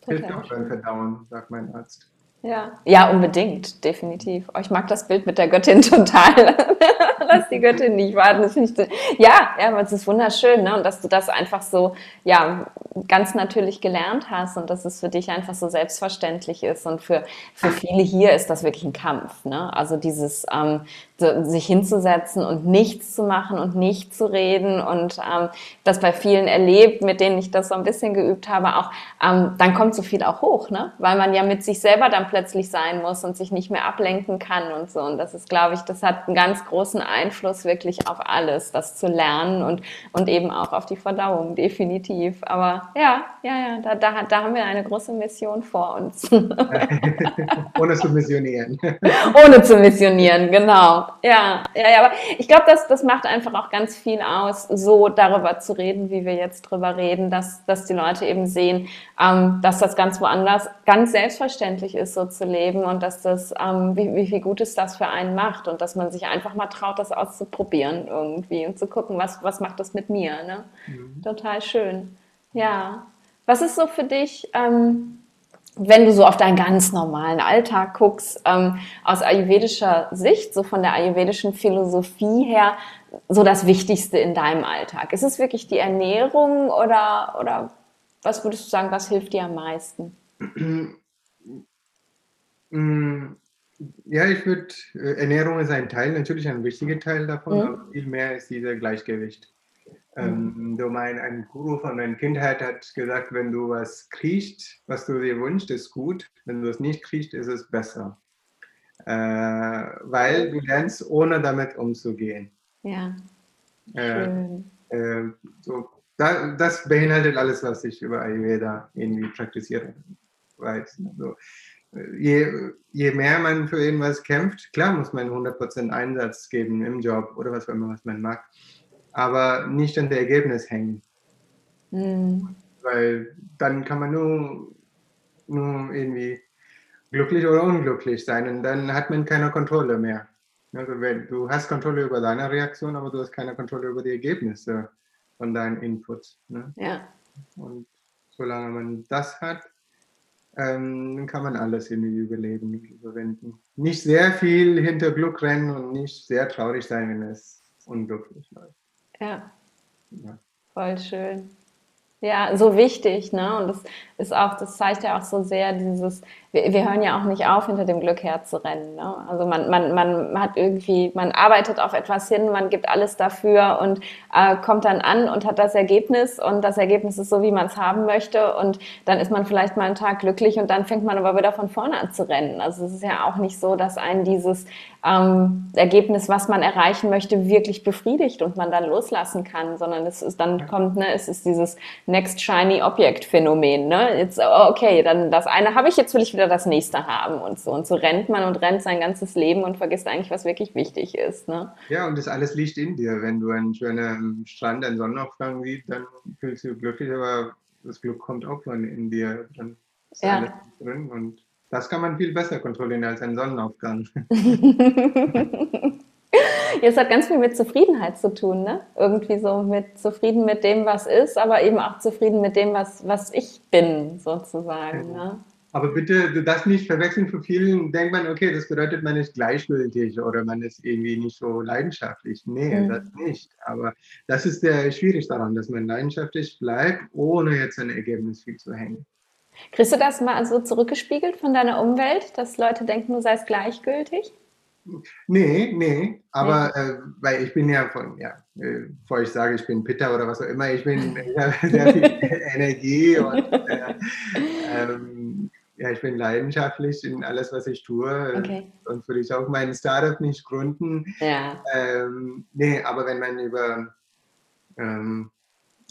hilft auch beim Verdauen, sagt mein Arzt. Ja, ja, unbedingt, definitiv. Oh, ich mag das Bild mit der Göttin total. Lass die Göttin nicht warten. Das ich, ja, ja, aber es ist wunderschön, ne? Und dass du das einfach so, ja, ganz natürlich gelernt hast und dass es für dich einfach so selbstverständlich ist. Und für, für viele hier ist das wirklich ein Kampf, ne? Also dieses, ähm, sich hinzusetzen und nichts zu machen und nicht zu reden und ähm, das bei vielen erlebt, mit denen ich das so ein bisschen geübt habe, auch ähm, dann kommt so viel auch hoch, ne? Weil man ja mit sich selber dann plötzlich sein muss und sich nicht mehr ablenken kann und so. Und das ist, glaube ich, das hat einen ganz großen Einfluss wirklich auf alles, das zu lernen und, und eben auch auf die Verdauung, definitiv. Aber ja, ja, ja, da, da, da haben wir eine große Mission vor uns. Ohne zu missionieren. Ohne zu missionieren, genau. Ja, ja, ja, aber ich glaube, das, das macht einfach auch ganz viel aus, so darüber zu reden, wie wir jetzt drüber reden, dass, dass die Leute eben sehen, ähm, dass das ganz woanders ganz selbstverständlich ist, so zu leben und dass das, ähm, wie, wie viel Gutes das für einen macht und dass man sich einfach mal traut, das auszuprobieren irgendwie und zu gucken, was, was macht das mit mir. Ne? Mhm. Total schön. Ja. Was ist so für dich, ähm, wenn du so auf deinen ganz normalen Alltag guckst, ähm, aus ayurvedischer Sicht, so von der ayurvedischen Philosophie her, so das Wichtigste in deinem Alltag? Ist es wirklich die Ernährung oder, oder was würdest du sagen, was hilft dir am meisten? Ja, ich würde, äh, Ernährung ist ein Teil, natürlich ein wichtiger Teil davon, mhm. aber viel mehr ist dieser Gleichgewicht. Ähm, so mein, ein Guru von meiner Kindheit hat gesagt, wenn du was kriegst, was du dir wünschst, ist gut. Wenn du es nicht kriegst, ist es besser. Äh, weil du lernst, ohne damit umzugehen. Ja. Äh, äh, so, da, das beinhaltet alles, was ich über Ayurveda irgendwie praktiziere. Weiß. Also, je, je mehr man für irgendwas kämpft, klar muss man 100% Einsatz geben im Job oder was auch immer, was man mag aber nicht an der Ergebnis hängen. Mhm. Weil dann kann man nur, nur irgendwie glücklich oder unglücklich sein und dann hat man keine Kontrolle mehr. Also wenn, du hast Kontrolle über deine Reaktion, aber du hast keine Kontrolle über die Ergebnisse von deinen Inputs. Ne? Ja. Und solange man das hat, dann kann man alles irgendwie überleben, überwinden. Nicht sehr viel hinter Glück rennen und nicht sehr traurig sein, wenn es unglücklich läuft. Ja. ja. Voll schön. Ja, so wichtig, ne? Und das ist auch, das zeigt ja auch so sehr dieses wir, wir, hören ja auch nicht auf, hinter dem Glück herzurennen. Ne? Also man, man, man hat irgendwie, man arbeitet auf etwas hin, man gibt alles dafür und äh, kommt dann an und hat das Ergebnis und das Ergebnis ist so, wie man es haben möchte und dann ist man vielleicht mal einen Tag glücklich und dann fängt man aber wieder von vorne an zu rennen. Also es ist ja auch nicht so, dass einen dieses ähm, Ergebnis, was man erreichen möchte, wirklich befriedigt und man dann loslassen kann, sondern es ist dann kommt, ne, es ist dieses Next Shiny Object Phänomen. Ne? Jetzt, oh, okay, dann das eine habe ich, jetzt will ich wieder das nächste haben und so. Und so rennt man und rennt sein ganzes Leben und vergisst eigentlich, was wirklich wichtig ist. Ne? Ja, und das alles liegt in dir. Wenn du einen schönen Strand, einen Sonnenaufgang siehst, dann fühlst du dich glücklich, aber das Glück kommt auch von in dir. Dann ist ja. alles drin und das kann man viel besser kontrollieren als einen Sonnenaufgang. Es hat ganz viel mit Zufriedenheit zu tun, ne? Irgendwie so mit zufrieden mit dem, was ist, aber eben auch zufrieden mit dem, was, was ich bin, sozusagen. Ne? Aber bitte das nicht verwechseln. Für vielen denkt man, okay, das bedeutet, man ist gleichgültig oder man ist irgendwie nicht so leidenschaftlich. Nee, mhm. das nicht. Aber das ist der schwierig daran, dass man leidenschaftlich bleibt, ohne jetzt ein Ergebnis viel zu hängen. Kriegst du das mal so zurückgespiegelt von deiner Umwelt, dass Leute denken, du seist gleichgültig? Nee, nee, aber nee. Äh, weil ich bin ja von, ja, äh, bevor ich sage, ich bin Pitter oder was auch immer, ich bin ich sehr viel Energie und äh, ähm, ja, ich bin leidenschaftlich in alles, was ich tue. Okay. Sonst würde ich auch meinen Startup nicht gründen. Ja. Ähm, nee, aber wenn man über ähm,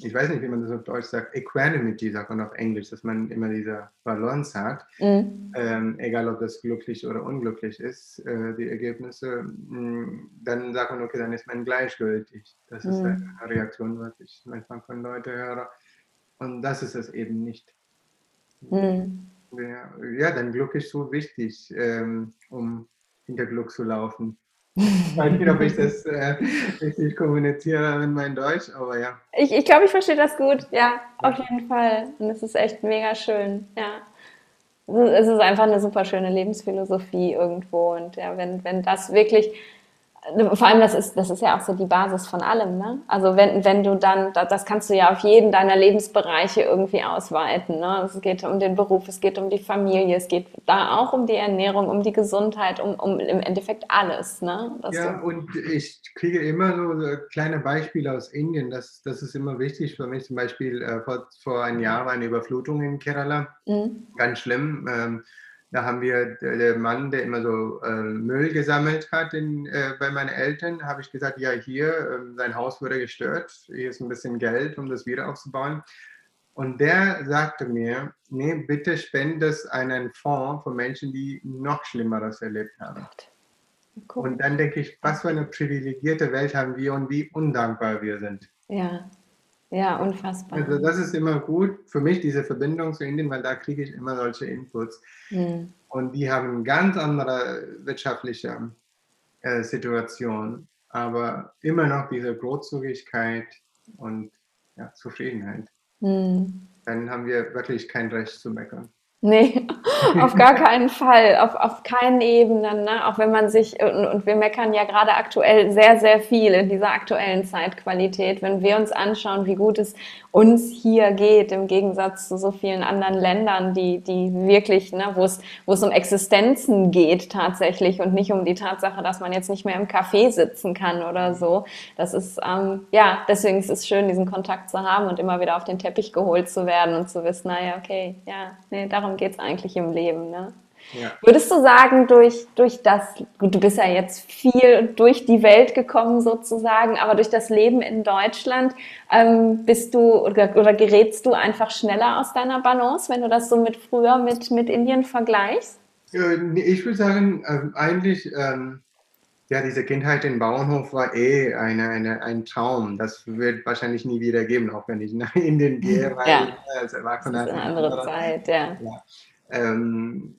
ich weiß nicht, wie man das auf Deutsch sagt, Equanimity sagt man auf Englisch, dass man immer diese Balance hat, mhm. ähm, egal ob das glücklich oder unglücklich ist, äh, die Ergebnisse, mh, mm, dann sagt man, okay, dann ist man gleichgültig. Das ist mhm. eine Reaktion, was ich manchmal von Leuten höre. Und das ist es eben nicht. Mhm. Ja, dein Glück ist so wichtig, ähm, um hinter Glück zu laufen. Ich weiß nicht, ob ich das äh, richtig kommuniziere in mein Deutsch, aber ja. Ich, ich glaube, ich verstehe das gut, ja, auf jeden Fall. Und es ist echt mega schön, ja. Es ist einfach eine super schöne Lebensphilosophie irgendwo. Und ja, wenn, wenn das wirklich vor allem, das ist, das ist ja auch so die Basis von allem. Ne? Also wenn, wenn du dann, das kannst du ja auf jeden deiner Lebensbereiche irgendwie ausweiten. Ne? Es geht um den Beruf, es geht um die Familie, es geht da auch um die Ernährung, um die Gesundheit, um, um im Endeffekt alles. Ne? ja, und ich kriege immer so kleine Beispiele aus Indien. Das, das ist immer wichtig für mich. Zum Beispiel äh, vor, vor einem Jahr war eine Überflutung in Kerala. Mhm. Ganz schlimm. Ähm, da haben wir, der Mann, der immer so äh, Müll gesammelt hat in, äh, bei meinen Eltern, habe ich gesagt, ja, hier, äh, sein Haus wurde gestört, hier ist ein bisschen Geld, um das wieder aufzubauen. Und der sagte mir, nee, bitte spende es an einen Fonds für Menschen, die noch Schlimmeres erlebt haben. Cool. Und dann denke ich, was für eine privilegierte Welt haben wir und wie undankbar wir sind. Ja, ja, unfassbar. Also das ist immer gut für mich, diese Verbindung zu Indien, weil da kriege ich immer solche Inputs. Mhm. Und die haben eine ganz andere wirtschaftliche äh, Situation, aber immer noch diese Großzügigkeit und ja, Zufriedenheit. Mhm. Dann haben wir wirklich kein Recht zu meckern. Nee, auf gar keinen Fall, auf, auf keinen Ebenen. Ne? Auch wenn man sich, und, und wir meckern ja gerade aktuell sehr, sehr viel in dieser aktuellen Zeitqualität, wenn wir uns anschauen, wie gut es uns hier geht, im Gegensatz zu so vielen anderen Ländern, die, die wirklich, ne, wo es, wo es um Existenzen geht tatsächlich und nicht um die Tatsache, dass man jetzt nicht mehr im Café sitzen kann oder so. Das ist, ähm, ja, deswegen ist es schön, diesen Kontakt zu haben und immer wieder auf den Teppich geholt zu werden und zu wissen, naja, okay, ja, nee, darum geht es eigentlich im Leben, ne? Ja. Würdest du sagen, durch, durch das, gut, du bist ja jetzt viel durch die Welt gekommen sozusagen, aber durch das Leben in Deutschland ähm, bist du oder, oder gerätst du einfach schneller aus deiner Balance, wenn du das so mit früher mit, mit Indien vergleichst? Ich würde sagen, ähm, eigentlich, ähm, ja, diese Kindheit im Bauernhof war eh eine, eine, ein Traum. Das wird wahrscheinlich nie wieder geben, auch wenn ich nach Indien gehe, weil ja. als Erwachsener. Das ist eine andere Zeit, ja. ja. Ähm,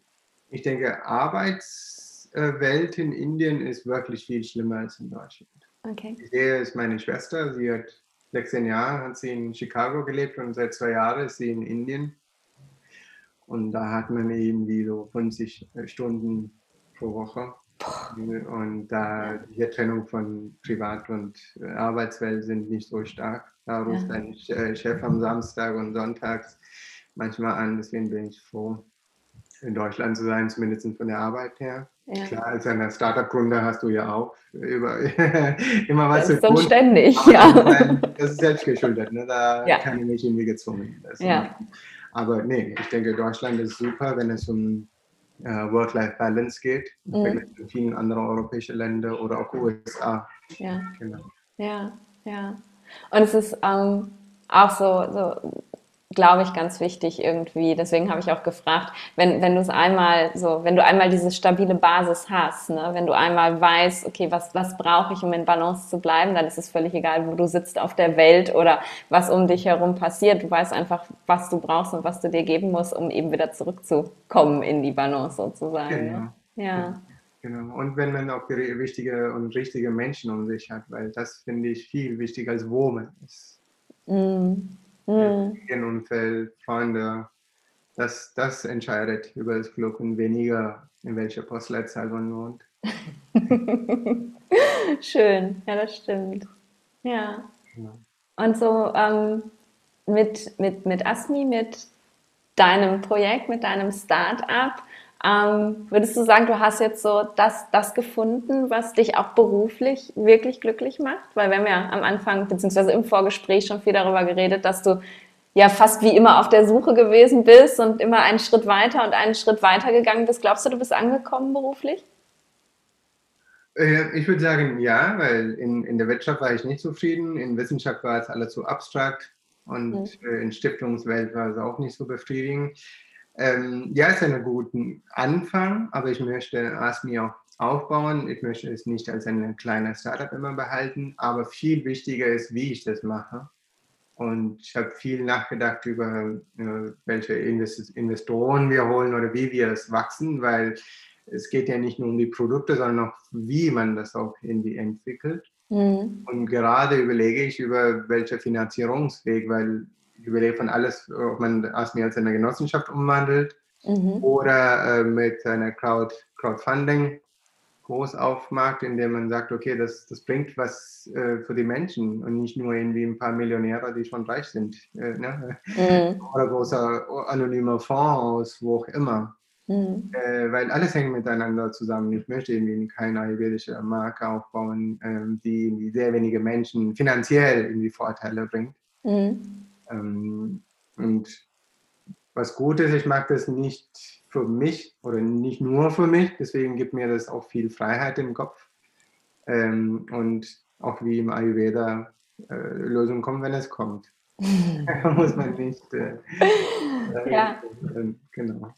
ich denke, Arbeitswelt in Indien ist wirklich viel schlimmer als in Deutschland. Okay. Ich sehe, ist meine Schwester, sie hat 16 Jahre, hat sie in Chicago gelebt und seit zwei Jahren ist sie in Indien. Und da hat man irgendwie so 50 Stunden pro Woche. Und da die Trennung von Privat- und Arbeitswelt sind nicht so stark. Da ruft ja. ein Chef am Samstag und Sonntags manchmal an, deswegen bin ich froh, in Deutschland zu sein, zumindest von der Arbeit her. Ja. Klar, als ein Startup-Gründer hast du ja auch über, immer was zu tun. ständig, ja. Das ist selbstgeschuldet, ne? da ja. kann ich mich irgendwie gezwungen. Ja. Aber nee, ich denke, Deutschland ist super, wenn es um äh, Work-Life-Balance geht, mhm. in vielen anderen europäischen Ländern oder auch USA. Ja, genau. ja, ja. Und es ist ähm, auch so, so glaube ich, ganz wichtig irgendwie. Deswegen habe ich auch gefragt, wenn, wenn du es einmal so, wenn du einmal diese stabile Basis hast, ne, wenn du einmal weißt, okay, was, was brauche ich, um in Balance zu bleiben, dann ist es völlig egal, wo du sitzt auf der Welt oder was um dich herum passiert. Du weißt einfach, was du brauchst und was du dir geben musst, um eben wieder zurückzukommen in die Balance sozusagen. Ne? Genau. Ne? Ja. Genau. Und wenn man auch wichtige und richtige Menschen um sich hat, weil das finde ich viel wichtiger als wo man ist. Mm. Mhm. Umfeld, Freunde, das, das entscheidet über das Glück und weniger, in welcher Postleitzahl man wohnt. Schön, ja, das stimmt. Ja. ja. Und so ähm, mit, mit, mit Asmi, mit deinem Projekt, mit deinem Start-up, ähm, würdest du sagen, du hast jetzt so das, das gefunden, was dich auch beruflich wirklich glücklich macht? Weil wir haben ja am Anfang beziehungsweise im Vorgespräch schon viel darüber geredet, dass du ja fast wie immer auf der Suche gewesen bist und immer einen Schritt weiter und einen Schritt weiter gegangen bist. Glaubst du, du bist angekommen beruflich? Äh, ich würde sagen ja, weil in, in der Wirtschaft war ich nicht zufrieden, in Wissenschaft war es alles so abstrakt und mhm. in Stiftungswelt war es auch nicht so befriedigend. Ähm, ja, ist ein guter Anfang, aber ich möchte ASMI auch aufbauen. Ich möchte es nicht als ein kleines Startup immer behalten, aber viel wichtiger ist, wie ich das mache. Und ich habe viel nachgedacht über, äh, welche Investoren wir holen oder wie wir es wachsen, weil es geht ja nicht nur um die Produkte, sondern auch, wie man das auch irgendwie entwickelt. Mhm. Und gerade überlege ich über welcher Finanzierungsweg, weil überlege von alles, ob man ASMI als eine Genossenschaft umwandelt mhm. oder äh, mit einer Crowd, Crowdfunding groß aufmacht, indem man sagt, okay, das, das bringt was äh, für die Menschen und nicht nur irgendwie ein paar Millionäre, die schon reich sind. Äh, ne? mhm. Oder großer anonymer Fonds aus, wo auch immer. Mhm. Äh, weil alles hängt miteinander zusammen. Ich möchte irgendwie keine ayurvedische Marke aufbauen, ähm, die, die sehr wenige Menschen finanziell irgendwie Vorteile bringt. Mhm. Ähm, und was gut ist, ich mag das nicht für mich oder nicht nur für mich, deswegen gibt mir das auch viel Freiheit im Kopf. Ähm, und auch wie im Ayurveda äh, Lösungen kommen, wenn es kommt. muss man nicht. Äh, ja. Äh, genau.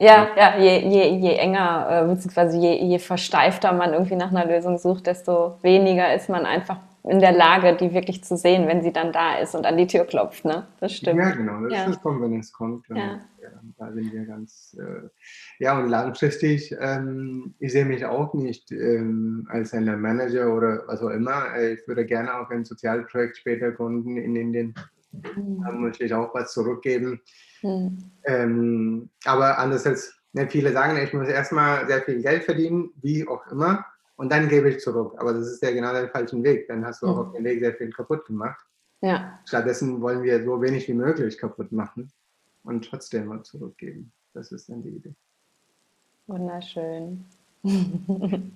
Ja, ja, je, je, je enger, äh, beziehungsweise je, je versteifter man irgendwie nach einer Lösung sucht, desto weniger ist man einfach in der Lage, die wirklich zu sehen, wenn sie dann da ist und an die Tür klopft. Ne? Das stimmt. Ja, genau. Das ja. ist kommt, wenn es kommt. Ja. ja. da sind wir ganz. Äh, ja, und langfristig, ähm, ich sehe mich auch nicht ähm, als ein Manager oder was auch immer. Äh, ich würde gerne auch ein Sozialprojekt später gründen in Indien. Mhm. Da möchte ich auch was zurückgeben. Mhm. Ähm, aber anders als ne, viele sagen, ich muss erstmal sehr viel Geld verdienen, wie auch immer und dann gebe ich zurück. Aber das ist ja genau der falsche Weg. Dann hast du auch mhm. auf dem Weg sehr viel kaputt gemacht. Ja. Stattdessen wollen wir so wenig wie möglich kaputt machen und trotzdem mal zurückgeben. Das ist dann die Idee. Wunderschön.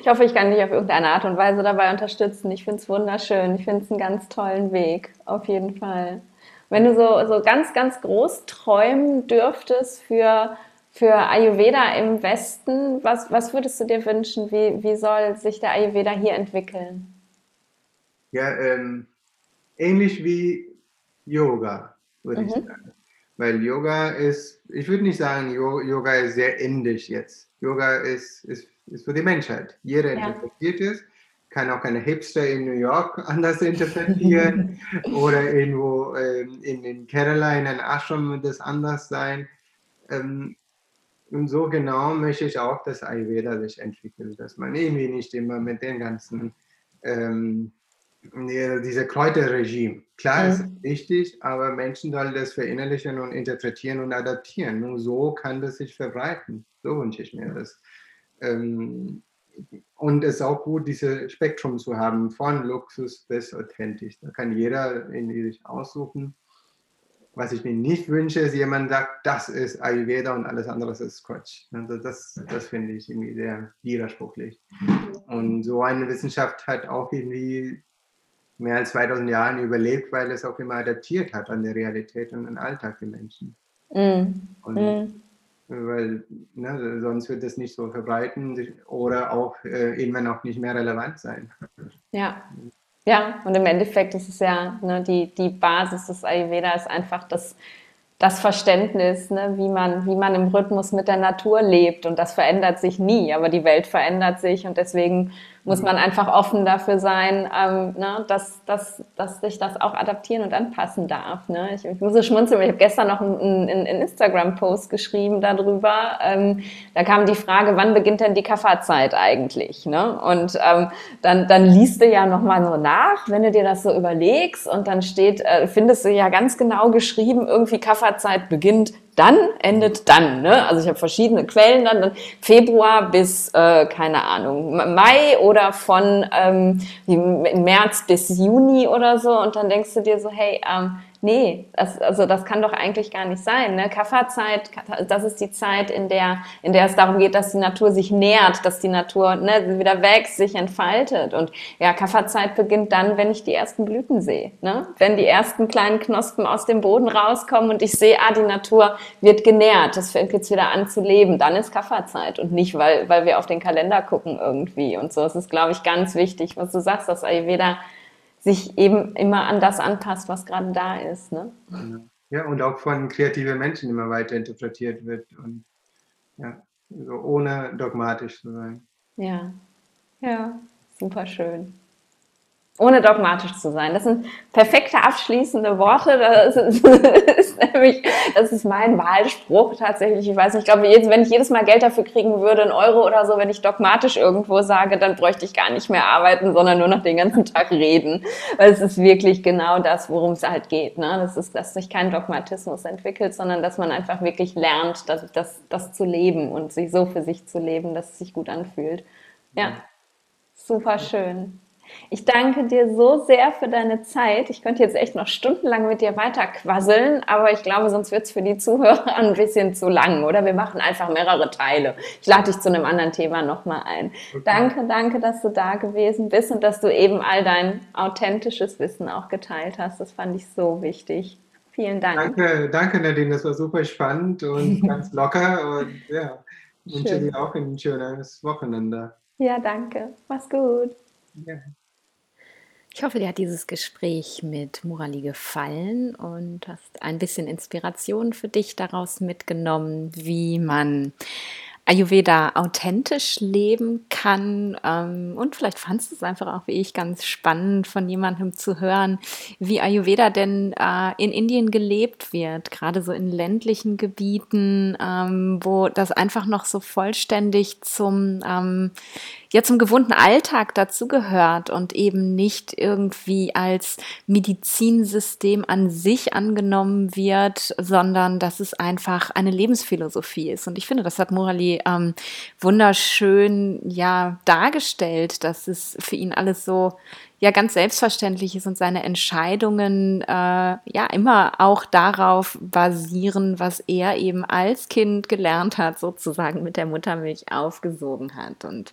Ich hoffe, ich kann dich auf irgendeine Art und Weise dabei unterstützen. Ich finde es wunderschön. Ich finde es einen ganz tollen Weg, auf jeden Fall. Wenn du so, so ganz, ganz groß träumen dürftest für für Ayurveda im Westen, was, was würdest du dir wünschen? Wie, wie soll sich der Ayurveda hier entwickeln? Ja, ähm, ähnlich wie Yoga, würde mhm. ich sagen. Weil Yoga ist, ich würde nicht sagen, Yoga ist sehr indisch jetzt. Yoga ist, ist, ist für die Menschheit. Jeder ja. interpretiert es. Kann auch keine Hipster in New York anders interpretieren oder irgendwo ähm, in, in Kerala in einem Ashram wird das anders sein. Ähm, und so genau möchte ich auch, dass Ayurveda sich entwickelt, dass man irgendwie nicht immer mit den ganzen, ähm, diese Kräuterregime, klar, mhm. ist wichtig, aber Menschen sollen das verinnerlichen und interpretieren und adaptieren. Nur so kann das sich verbreiten. So wünsche ich mir das. Ähm, und es ist auch gut, dieses Spektrum zu haben, von Luxus bis authentisch. Da kann jeder irgendwie sich aussuchen. Was ich mir nicht wünsche, ist, jemand sagt, das ist Ayurveda und alles andere ist Quatsch. Also das, das finde ich irgendwie sehr widersprüchlich. Und so eine Wissenschaft hat auch irgendwie mehr als 2000 Jahre überlebt, weil es auch immer adaptiert hat an die Realität und den Alltag der Menschen. Mm. Und, mm. Weil ne, sonst wird es nicht so verbreiten oder auch äh, irgendwann auch nicht mehr relevant sein. Ja. Ja, und im Endeffekt ist es ja ne, die, die Basis des Ayurveda ist einfach das, das Verständnis, ne, wie, man, wie man im Rhythmus mit der Natur lebt. Und das verändert sich nie, aber die Welt verändert sich und deswegen muss man einfach offen dafür sein, ähm, ne, dass, dass, dass sich das auch adaptieren und anpassen darf. Ne? Ich, ich muss so schmunzeln, ich habe gestern noch einen, einen, einen Instagram-Post geschrieben darüber. Ähm, da kam die Frage, wann beginnt denn die Kafferzeit eigentlich? Ne? Und ähm, dann, dann liest du ja nochmal so nach, wenn du dir das so überlegst und dann steht, äh, findest du ja ganz genau geschrieben, irgendwie Kafferzeit beginnt dann endet dann. Ne? Also ich habe verschiedene Quellen dann, dann Februar bis, äh, keine Ahnung, Mai oder von ähm, März bis Juni oder so. Und dann denkst du dir so, hey, ähm, nee, das, also das kann doch eigentlich gar nicht sein. Ne? Kafferzeit, das ist die Zeit, in der, in der es darum geht, dass die Natur sich nährt, dass die Natur ne, wieder wächst, sich entfaltet. Und ja, Kafferzeit beginnt dann, wenn ich die ersten Blüten sehe. Ne? Wenn die ersten kleinen Knospen aus dem Boden rauskommen und ich sehe, ah, die Natur wird genährt, es fängt jetzt wieder an zu leben, dann ist Kafferzeit und nicht, weil, weil wir auf den Kalender gucken irgendwie und so. Es ist, glaube ich, ganz wichtig, was du sagst, dass Ayurveda sich eben immer an das anpasst, was gerade da ist. Ne? Ja, und auch von kreativen Menschen immer weiter interpretiert wird und ja, so ohne dogmatisch zu sein. Ja, ja, super schön ohne dogmatisch zu sein. Das sind perfekte abschließende Worte. Das ist, ist nämlich, das ist mein Wahlspruch tatsächlich. Ich weiß nicht, ich glaube, wenn ich jedes Mal Geld dafür kriegen würde, einen Euro oder so, wenn ich dogmatisch irgendwo sage, dann bräuchte ich gar nicht mehr arbeiten, sondern nur noch den ganzen Tag reden. Weil es ist wirklich genau das, worum es halt geht. Ne? Das ist, dass sich kein Dogmatismus entwickelt, sondern dass man einfach wirklich lernt, das, das, das zu leben und sich so für sich zu leben, dass es sich gut anfühlt. Ja, super schön. Ich danke dir so sehr für deine Zeit. Ich könnte jetzt echt noch stundenlang mit dir weiter quasseln, aber ich glaube, sonst wird es für die Zuhörer ein bisschen zu lang, oder? Wir machen einfach mehrere Teile. Ich lade dich zu einem anderen Thema nochmal ein. Okay. Danke, danke, dass du da gewesen bist und dass du eben all dein authentisches Wissen auch geteilt hast. Das fand ich so wichtig. Vielen Dank. Danke, danke Nadine, das war super spannend und ganz locker und ja, wünsche dir auch ein schönes Wochenende. Ja, danke. Mach's gut. Ja. Ich hoffe, dir hat dieses Gespräch mit Murali gefallen und hast ein bisschen Inspiration für dich daraus mitgenommen, wie man Ayurveda authentisch leben kann. Ähm, und vielleicht fandest du es einfach auch wie ich ganz spannend, von jemandem zu hören, wie Ayurveda denn äh, in Indien gelebt wird, gerade so in ländlichen Gebieten, ähm, wo das einfach noch so vollständig zum ähm, ja zum gewohnten Alltag dazugehört und eben nicht irgendwie als Medizinsystem an sich angenommen wird, sondern dass es einfach eine Lebensphilosophie ist. Und ich finde, das hat Morali ähm, wunderschön ja dargestellt, dass es für ihn alles so ja ganz selbstverständlich ist und seine Entscheidungen äh, ja immer auch darauf basieren, was er eben als Kind gelernt hat, sozusagen mit der Muttermilch aufgesogen hat. Und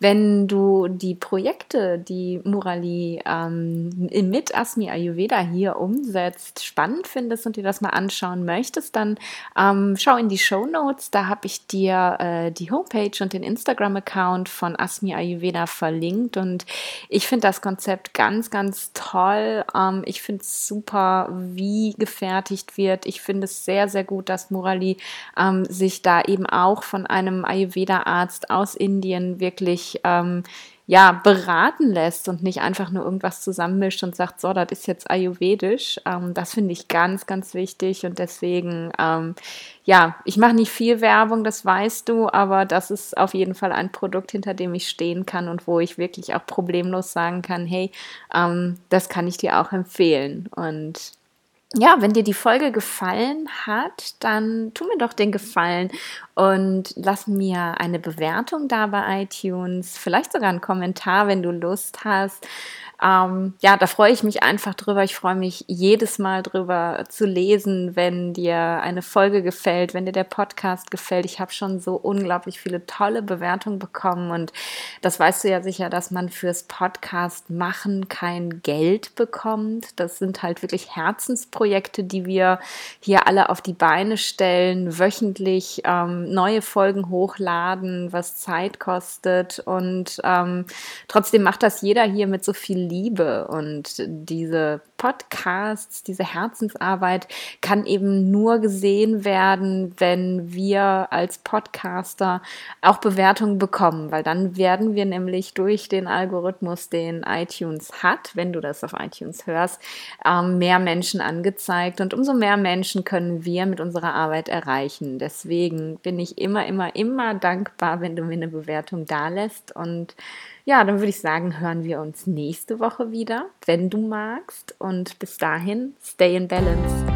wenn du die Projekte, die Murali ähm, mit Asmi Ayurveda hier umsetzt, spannend findest und dir das mal anschauen möchtest, dann ähm, schau in die Show Notes. Da habe ich dir äh, die Homepage und den Instagram-Account von Asmi Ayurveda verlinkt und ich finde das Konzept ganz, ganz toll. Ähm, ich finde es super, wie gefertigt wird. Ich finde es sehr, sehr gut, dass Murali ähm, sich da eben auch von einem Ayurveda-Arzt aus Indien wirklich ähm, ja, beraten lässt und nicht einfach nur irgendwas zusammenmischt und sagt, so, das ist jetzt ayurvedisch. Ähm, das finde ich ganz, ganz wichtig und deswegen, ähm, ja, ich mache nicht viel Werbung, das weißt du, aber das ist auf jeden Fall ein Produkt, hinter dem ich stehen kann und wo ich wirklich auch problemlos sagen kann, hey, ähm, das kann ich dir auch empfehlen und ja, wenn dir die Folge gefallen hat, dann tu mir doch den Gefallen und lass mir eine Bewertung da bei iTunes, vielleicht sogar einen Kommentar, wenn du Lust hast. Ähm, ja, da freue ich mich einfach drüber. Ich freue mich jedes Mal drüber zu lesen, wenn dir eine Folge gefällt, wenn dir der Podcast gefällt. Ich habe schon so unglaublich viele tolle Bewertungen bekommen und das weißt du ja sicher, dass man fürs Podcast machen kein Geld bekommt. Das sind halt wirklich Herzensprojekte, die wir hier alle auf die Beine stellen, wöchentlich ähm, neue Folgen hochladen, was Zeit kostet. Und ähm, trotzdem macht das jeder hier mit so viel Liebe. Und diese Podcasts, diese Herzensarbeit kann eben nur gesehen werden, wenn wir als Podcaster auch Bewertungen bekommen, weil dann werden wir nämlich durch den Algorithmus, den iTunes hat, wenn du das auf iTunes hörst, ähm, mehr Menschen angezeigt und umso mehr Menschen können wir mit unserer Arbeit erreichen. Deswegen bin ich immer, immer, immer dankbar, wenn du mir eine Bewertung da lässt und ja, dann würde ich sagen, hören wir uns nächste Woche wieder, wenn du magst. Und bis dahin, stay in balance.